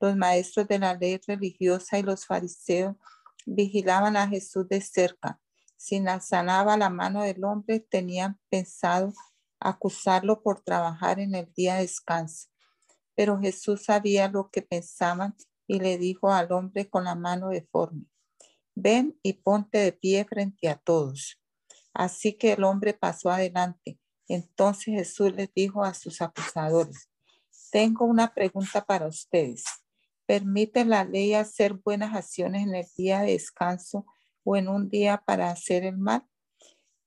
Los maestros de la ley religiosa y los fariseos vigilaban a Jesús de cerca. Si sanaba la mano del hombre, tenían pensado acusarlo por trabajar en el día de descanso. Pero Jesús sabía lo que pensaban y le dijo al hombre con la mano deforme, ven y ponte de pie frente a todos. Así que el hombre pasó adelante. Entonces Jesús les dijo a sus acusadores, tengo una pregunta para ustedes. ¿Permite la ley hacer buenas acciones en el día de descanso o en un día para hacer el mal?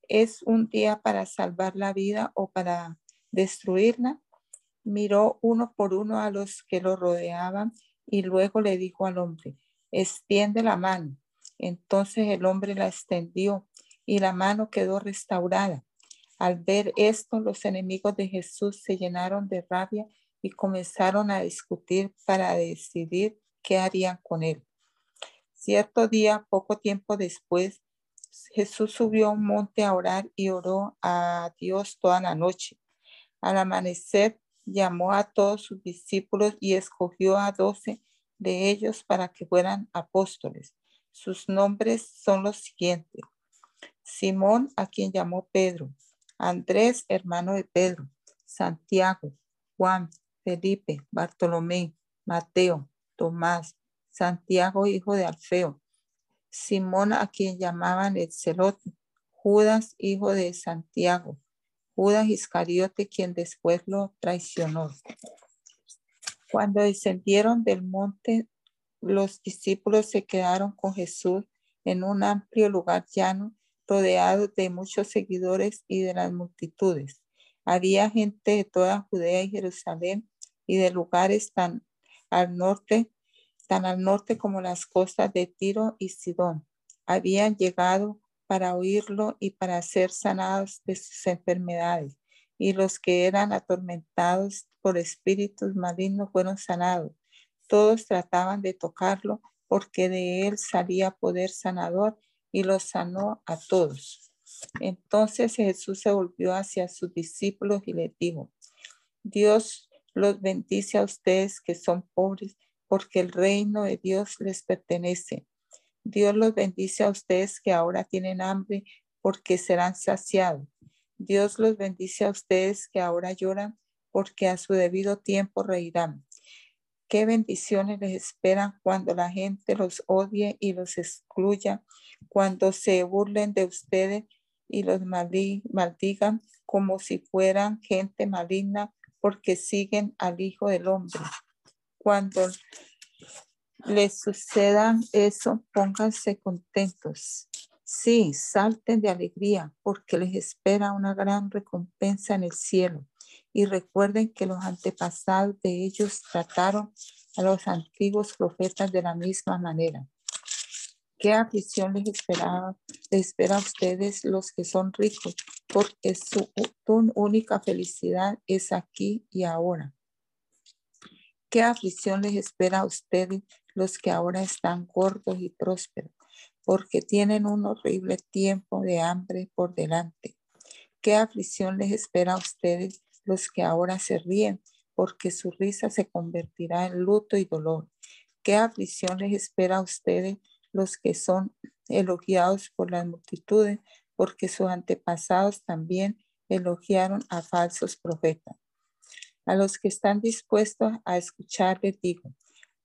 ¿Es un día para salvar la vida o para destruirla? Miró uno por uno a los que lo rodeaban y luego le dijo al hombre, extiende la mano. Entonces el hombre la extendió y la mano quedó restaurada. Al ver esto, los enemigos de Jesús se llenaron de rabia y comenzaron a discutir para decidir qué harían con él. Cierto día, poco tiempo después, Jesús subió a un monte a orar y oró a Dios toda la noche. Al amanecer, llamó a todos sus discípulos y escogió a doce de ellos para que fueran apóstoles. Sus nombres son los siguientes. Simón, a quien llamó Pedro, Andrés, hermano de Pedro, Santiago, Juan, Felipe, Bartolomé, Mateo, Tomás, Santiago, hijo de Alfeo, Simón, a quien llamaban el celote, Judas, hijo de Santiago, Judas Iscariote, quien después lo traicionó. Cuando descendieron del monte, los discípulos se quedaron con Jesús en un amplio lugar llano, rodeado de muchos seguidores y de las multitudes. Había gente de toda Judea y Jerusalén y de lugares tan al norte, tan al norte como las costas de Tiro y Sidón. Habían llegado para oírlo y para ser sanados de sus enfermedades. Y los que eran atormentados por espíritus malignos fueron sanados. Todos trataban de tocarlo porque de él salía poder sanador y los sanó a todos. Entonces Jesús se volvió hacia sus discípulos y les dijo, Dios los bendice a ustedes que son pobres, porque el reino de Dios les pertenece. Dios los bendice a ustedes que ahora tienen hambre, porque serán saciados. Dios los bendice a ustedes que ahora lloran, porque a su debido tiempo reirán. Qué bendiciones les esperan cuando la gente los odie y los excluya, cuando se burlen de ustedes y los maldigan como si fueran gente maligna porque siguen al Hijo del Hombre. Cuando les suceda eso, pónganse contentos. Sí, salten de alegría porque les espera una gran recompensa en el cielo y recuerden que los antepasados de ellos trataron a los antiguos profetas de la misma manera. ¿Qué aflicción les esperaba? Les espera a ustedes los que son ricos, porque su, única felicidad es aquí y ahora. ¿Qué aflicción les espera a ustedes los que ahora están gordos y prósperos? Porque tienen un horrible tiempo de hambre por delante. ¿Qué aflicción les espera a ustedes los que ahora se ríen, porque su risa se convertirá en luto y dolor. ¿Qué aflicción les espera a ustedes los que son elogiados por las multitudes, porque sus antepasados también elogiaron a falsos profetas? A los que están dispuestos a escuchar les digo,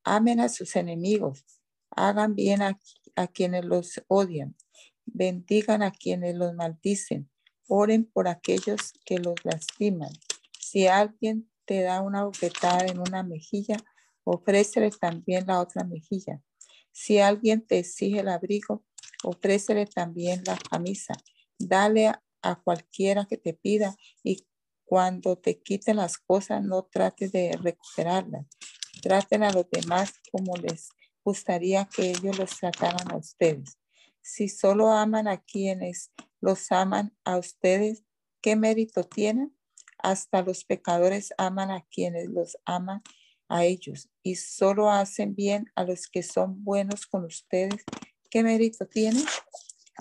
amen a sus enemigos, hagan bien a, a quienes los odian, bendigan a quienes los maldicen, Oren por aquellos que los lastiman. Si alguien te da una bofetada en una mejilla, ofrécele también la otra mejilla. Si alguien te exige el abrigo, ofrécele también la camisa. Dale a cualquiera que te pida y cuando te quiten las cosas no trates de recuperarlas. Traten a los demás como les gustaría que ellos los trataran a ustedes. Si solo aman a quienes los aman a ustedes, ¿qué mérito tienen? Hasta los pecadores aman a quienes los aman a ellos y solo hacen bien a los que son buenos con ustedes. ¿Qué mérito tienen?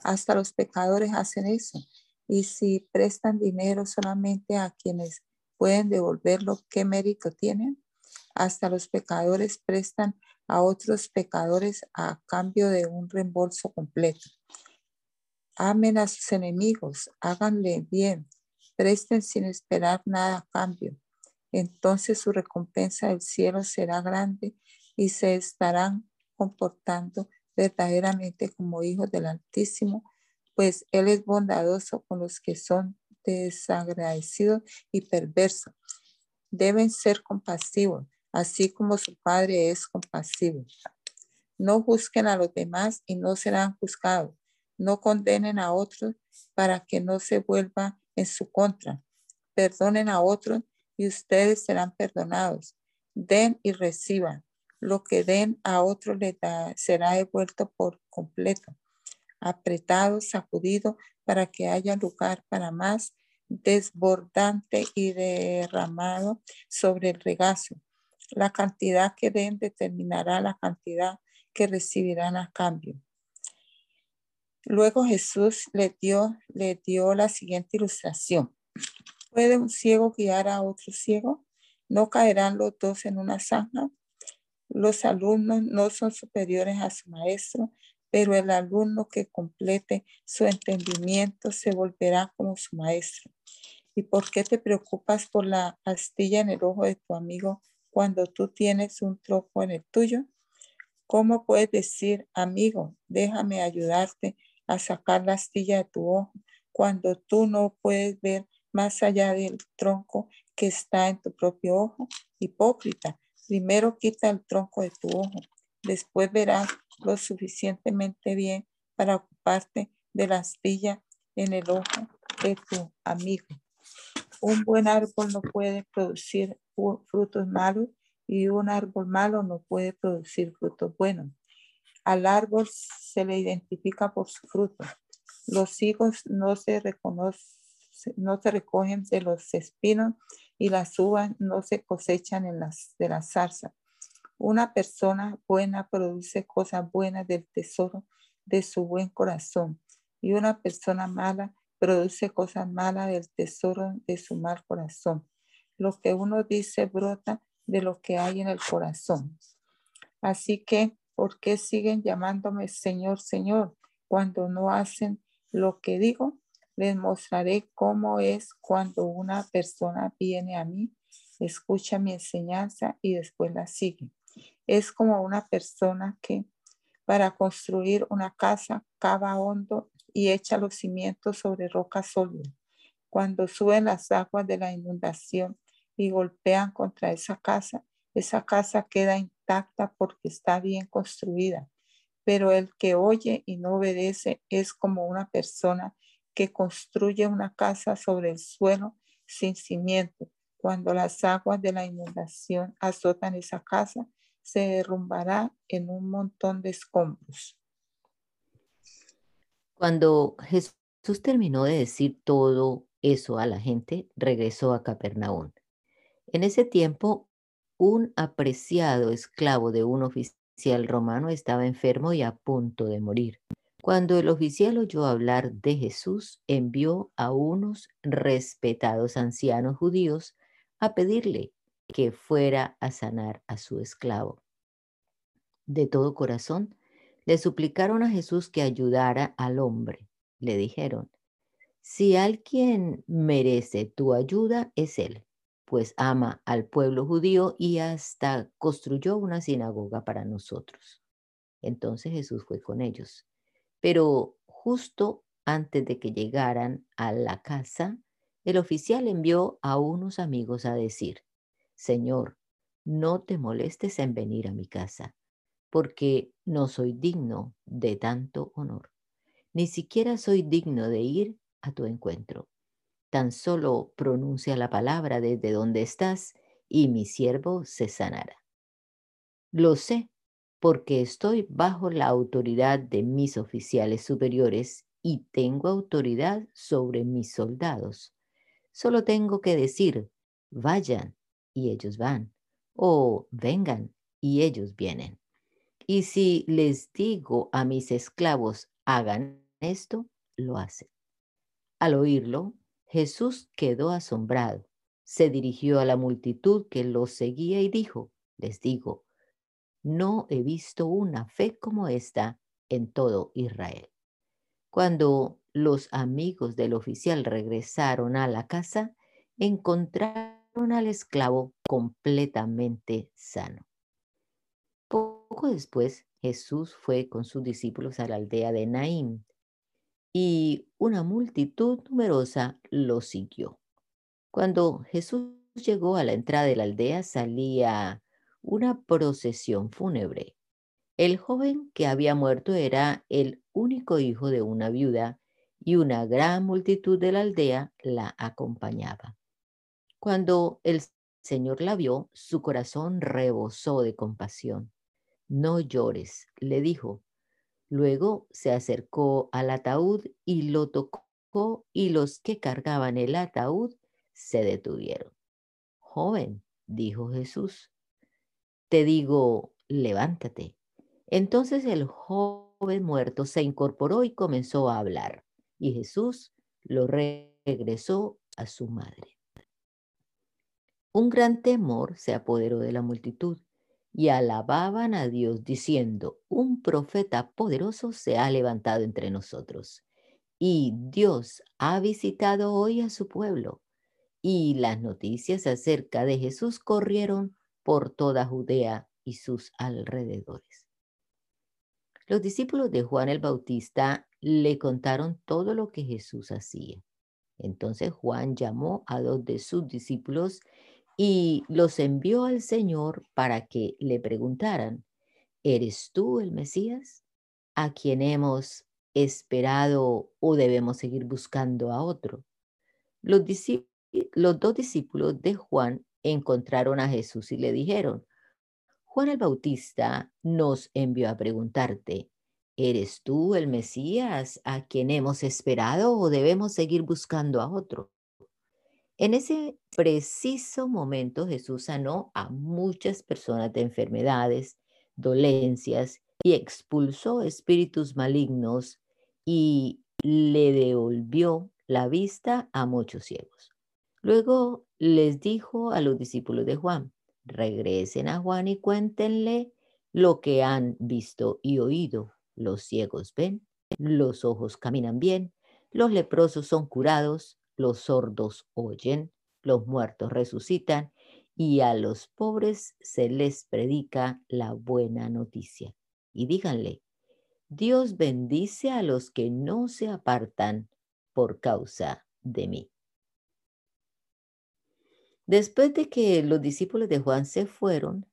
Hasta los pecadores hacen eso. Y si prestan dinero solamente a quienes pueden devolverlo, ¿qué mérito tienen? Hasta los pecadores prestan a otros pecadores a cambio de un reembolso completo. Amen a sus enemigos, háganle bien, presten sin esperar nada a cambio. Entonces su recompensa del cielo será grande y se estarán comportando verdaderamente como hijos del Altísimo, pues Él es bondadoso con los que son desagradecidos y perversos. Deben ser compasivos, así como su Padre es compasivo. No juzguen a los demás y no serán juzgados. No condenen a otros para que no se vuelva en su contra. Perdonen a otros ustedes serán perdonados. Den y reciban. Lo que den a otros les será devuelto por completo. Apretado, sacudido, para que haya lugar para más, desbordante y derramado sobre el regazo la cantidad que den determinará la cantidad que recibirán a cambio. Luego Jesús le dio, le dio la siguiente ilustración. ¿Puede un ciego guiar a otro ciego? ¿No caerán los dos en una zanja? Los alumnos no son superiores a su maestro, pero el alumno que complete su entendimiento se volverá como su maestro. ¿Y por qué te preocupas por la astilla en el ojo de tu amigo cuando tú tienes un tropo en el tuyo? ¿Cómo puedes decir, amigo, déjame ayudarte a sacar la astilla de tu ojo cuando tú no puedes ver más allá del tronco que está en tu propio ojo? Hipócrita, primero quita el tronco de tu ojo, después verás lo suficientemente bien para ocuparte de la astilla en el ojo de tu amigo. Un buen árbol no puede producir frutos malos y un árbol malo no puede producir frutos buenos. Al árbol se le identifica por su fruto. Los higos no se no se recogen de los espinos y las uvas no se cosechan en las de la zarza. Una persona buena produce cosas buenas del tesoro de su buen corazón y una persona mala produce cosas malas del tesoro de su mal corazón. Lo que uno dice brota de lo que hay en el corazón. Así que, ¿por qué siguen llamándome Señor, Señor cuando no hacen lo que digo? Les mostraré cómo es cuando una persona viene a mí, escucha mi enseñanza y después la sigue. Es como una persona que para construir una casa cava hondo y echa los cimientos sobre roca sólida. Cuando suben las aguas de la inundación y golpean contra esa casa, esa casa queda intacta porque está bien construida. Pero el que oye y no obedece es como una persona que construye una casa sobre el suelo sin cimiento. Cuando las aguas de la inundación azotan esa casa, se derrumbará en un montón de escombros. Cuando Jesús terminó de decir todo eso a la gente, regresó a Capernaum. En ese tiempo, un apreciado esclavo de un oficial romano estaba enfermo y a punto de morir. Cuando el oficial oyó hablar de Jesús, envió a unos respetados ancianos judíos a pedirle que fuera a sanar a su esclavo. De todo corazón, le suplicaron a Jesús que ayudara al hombre. Le dijeron, si alguien merece tu ayuda, es él pues ama al pueblo judío y hasta construyó una sinagoga para nosotros. Entonces Jesús fue con ellos. Pero justo antes de que llegaran a la casa, el oficial envió a unos amigos a decir, Señor, no te molestes en venir a mi casa, porque no soy digno de tanto honor. Ni siquiera soy digno de ir a tu encuentro Tan solo pronuncia la palabra desde donde estás y mi siervo se sanará. Lo sé porque estoy bajo la autoridad de mis oficiales superiores y tengo autoridad sobre mis soldados. Solo tengo que decir, vayan, y ellos van, o vengan, y ellos vienen. Y si les digo a mis esclavos, hagan esto, lo hacen. Al oírlo, Jesús quedó asombrado, se dirigió a la multitud que lo seguía y dijo, les digo, no he visto una fe como esta en todo Israel. Cuando los amigos del oficial regresaron a la casa, encontraron al esclavo completamente sano. Poco después, Jesús fue con sus discípulos a la aldea de Naín y una multitud numerosa lo siguió. Cuando Jesús llegó a la entrada de la aldea, salía una procesión fúnebre. El joven que había muerto era el único hijo de una viuda y una gran multitud de la aldea la acompañaba. Cuando el Señor la vio, su corazón rebosó de compasión. No llores, le dijo. Luego se acercó al ataúd y lo tocó y los que cargaban el ataúd se detuvieron. Joven, dijo Jesús, te digo, levántate. Entonces el joven muerto se incorporó y comenzó a hablar, y Jesús lo regresó a su madre. Un gran temor se apoderó de la multitud y alababan a Dios diciendo, un profeta poderoso se ha levantado entre nosotros y Dios ha visitado hoy a su pueblo. Y las noticias acerca de Jesús corrieron por toda Judea y sus alrededores. Los discípulos de Juan el Bautista le contaron todo lo que Jesús hacía. Entonces Juan llamó a dos de sus discípulos y los envió al Señor para que le preguntaran, ¿eres tú el Mesías? ¿A quien hemos esperado o debemos seguir buscando a otro? Los, los dos discípulos de Juan encontraron a Jesús y le dijeron, Juan el Bautista nos envió a preguntarte, ¿eres tú el Mesías a quien hemos esperado o debemos seguir buscando a otro? En ese preciso momento Jesús sanó a muchas personas de enfermedades, dolencias y expulsó espíritus malignos y le devolvió la vista a muchos ciegos. Luego les dijo a los discípulos de Juan, regresen a Juan y cuéntenle lo que han visto y oído. Los ciegos ven, los ojos caminan bien, los leprosos son curados, los sordos oyen, los muertos resucitan y a los pobres se les predica la buena noticia. Y díganle, Dios bendice a los que no se apartan por causa de mí. Después de que los discípulos de Juan se fueron,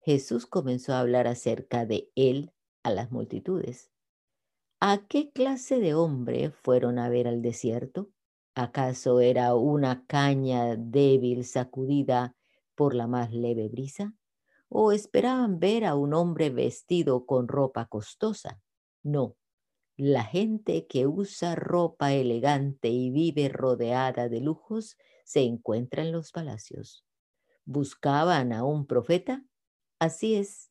Jesús comenzó a hablar acerca de él a las multitudes. ¿A qué clase de hombre fueron a ver al desierto? ¿Acaso era una caña débil sacudida por la más leve brisa? ¿O esperaban ver a un hombre vestido con ropa costosa? No, la gente que usa ropa elegante y vive rodeada de lujos se encuentra en los palacios. ¿Buscaban a un profeta? Así es.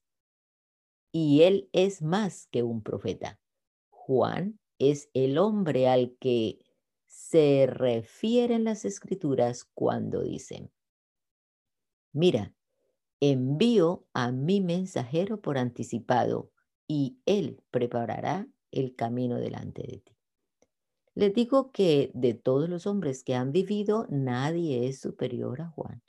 Y él es más que un profeta. Juan es el hombre al que se refieren las escrituras cuando dicen, mira, envío a mi mensajero por anticipado y él preparará el camino delante de ti. Les digo que de todos los hombres que han vivido, nadie es superior a Juan.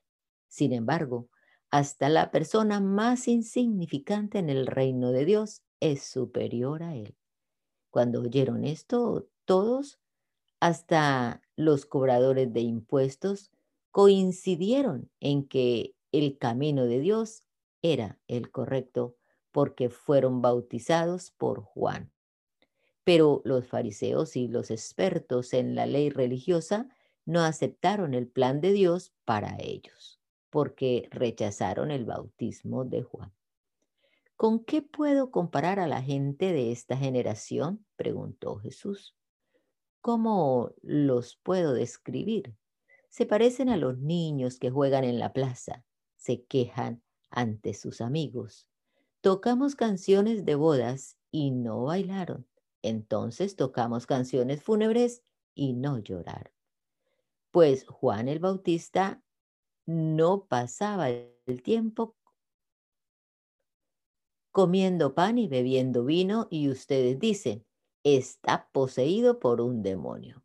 Sin embargo, hasta la persona más insignificante en el reino de Dios es superior a él. Cuando oyeron esto, todos, hasta los cobradores de impuestos, coincidieron en que el camino de Dios era el correcto porque fueron bautizados por Juan. Pero los fariseos y los expertos en la ley religiosa no aceptaron el plan de Dios para ellos, porque rechazaron el bautismo de Juan. ¿Con qué puedo comparar a la gente de esta generación? preguntó Jesús. ¿Cómo los puedo describir? Se parecen a los niños que juegan en la plaza, se quejan ante sus amigos. Tocamos canciones de bodas y no bailaron. Entonces tocamos canciones fúnebres y no lloraron. Pues Juan el Bautista no pasaba el tiempo comiendo pan y bebiendo vino y ustedes dicen, está poseído por un demonio.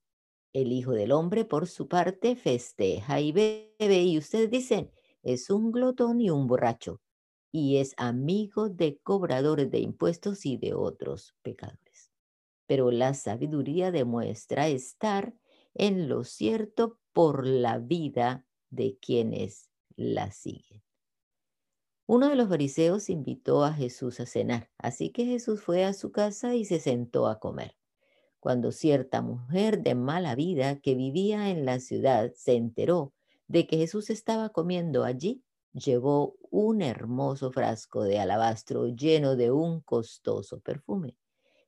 El Hijo del Hombre, por su parte, festeja y bebe y ustedes dicen, es un glotón y un borracho y es amigo de cobradores de impuestos y de otros pecadores. Pero la sabiduría demuestra estar en lo cierto por la vida de quienes la siguen. Uno de los fariseos invitó a Jesús a cenar, así que Jesús fue a su casa y se sentó a comer. Cuando cierta mujer de mala vida que vivía en la ciudad se enteró de que Jesús estaba comiendo allí, llevó un hermoso frasco de alabastro lleno de un costoso perfume.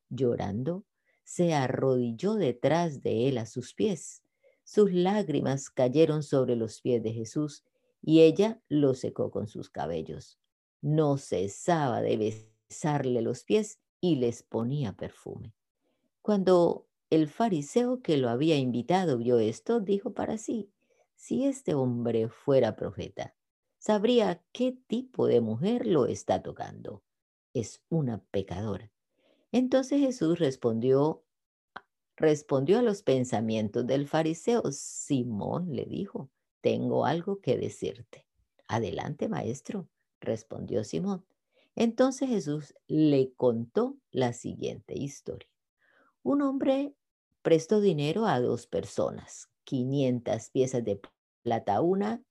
Llorando, se arrodilló detrás de él a sus pies. Sus lágrimas cayeron sobre los pies de Jesús y ella lo secó con sus cabellos. No cesaba de besarle los pies y les ponía perfume. Cuando el fariseo que lo había invitado vio esto, dijo para sí, si este hombre fuera profeta, sabría qué tipo de mujer lo está tocando. Es una pecadora. Entonces Jesús respondió, respondió a los pensamientos del fariseo. Simón le dijo, tengo algo que decirte. Adelante, maestro, respondió Simón. Entonces Jesús le contó la siguiente historia. Un hombre prestó dinero a dos personas, 500 piezas de plata a una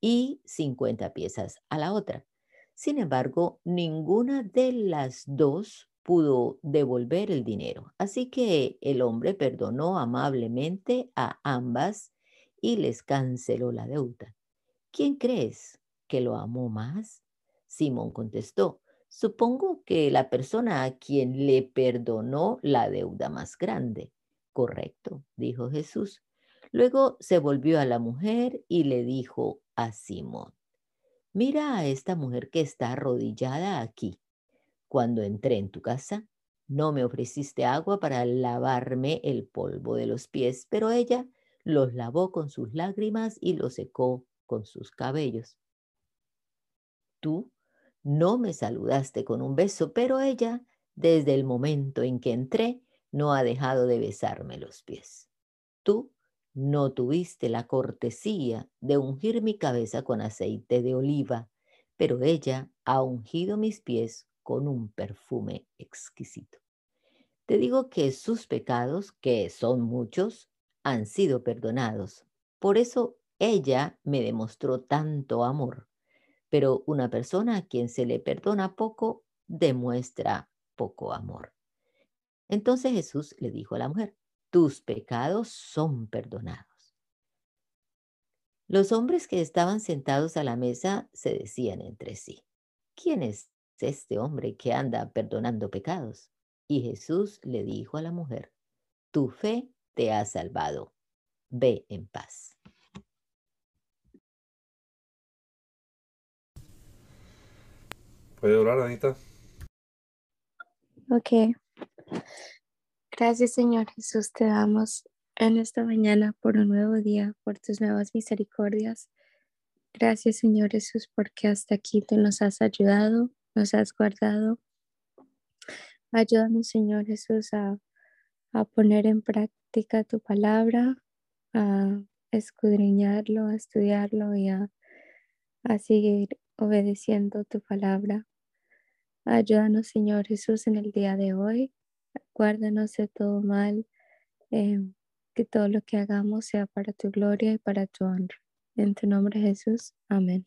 y 50 piezas a la otra. Sin embargo, ninguna de las dos pudo devolver el dinero. Así que el hombre perdonó amablemente a ambas y les canceló la deuda. ¿Quién crees que lo amó más? Simón contestó, supongo que la persona a quien le perdonó la deuda más grande. Correcto, dijo Jesús. Luego se volvió a la mujer y le dijo a Simón, mira a esta mujer que está arrodillada aquí. Cuando entré en tu casa, no me ofreciste agua para lavarme el polvo de los pies, pero ella los lavó con sus lágrimas y los secó con sus cabellos. Tú no me saludaste con un beso, pero ella, desde el momento en que entré, no ha dejado de besarme los pies. Tú no tuviste la cortesía de ungir mi cabeza con aceite de oliva, pero ella ha ungido mis pies con un perfume exquisito. Te digo que sus pecados, que son muchos, han sido perdonados. Por eso ella me demostró tanto amor. Pero una persona a quien se le perdona poco demuestra poco amor. Entonces Jesús le dijo a la mujer, tus pecados son perdonados. Los hombres que estaban sentados a la mesa se decían entre sí, ¿quién es este hombre que anda perdonando pecados? Y Jesús le dijo a la mujer, tu fe te ha salvado. Ve en paz. ¿Puede orar, Anita? Ok. Gracias, Señor Jesús. Te damos en esta mañana por un nuevo día, por tus nuevas misericordias. Gracias, Señor Jesús, porque hasta aquí tú nos has ayudado, nos has guardado. Ayúdanos, Señor Jesús, a, a poner en práctica tu palabra, a escudriñarlo, a estudiarlo y a, seguir obedeciendo tu palabra. Ayúdanos, Señor Jesús, en el día de hoy. Guárdanos de todo mal, em, que todo lo que hagamos sea para tu gloria y para tu honra. En tu nombre, Jesús. Amén.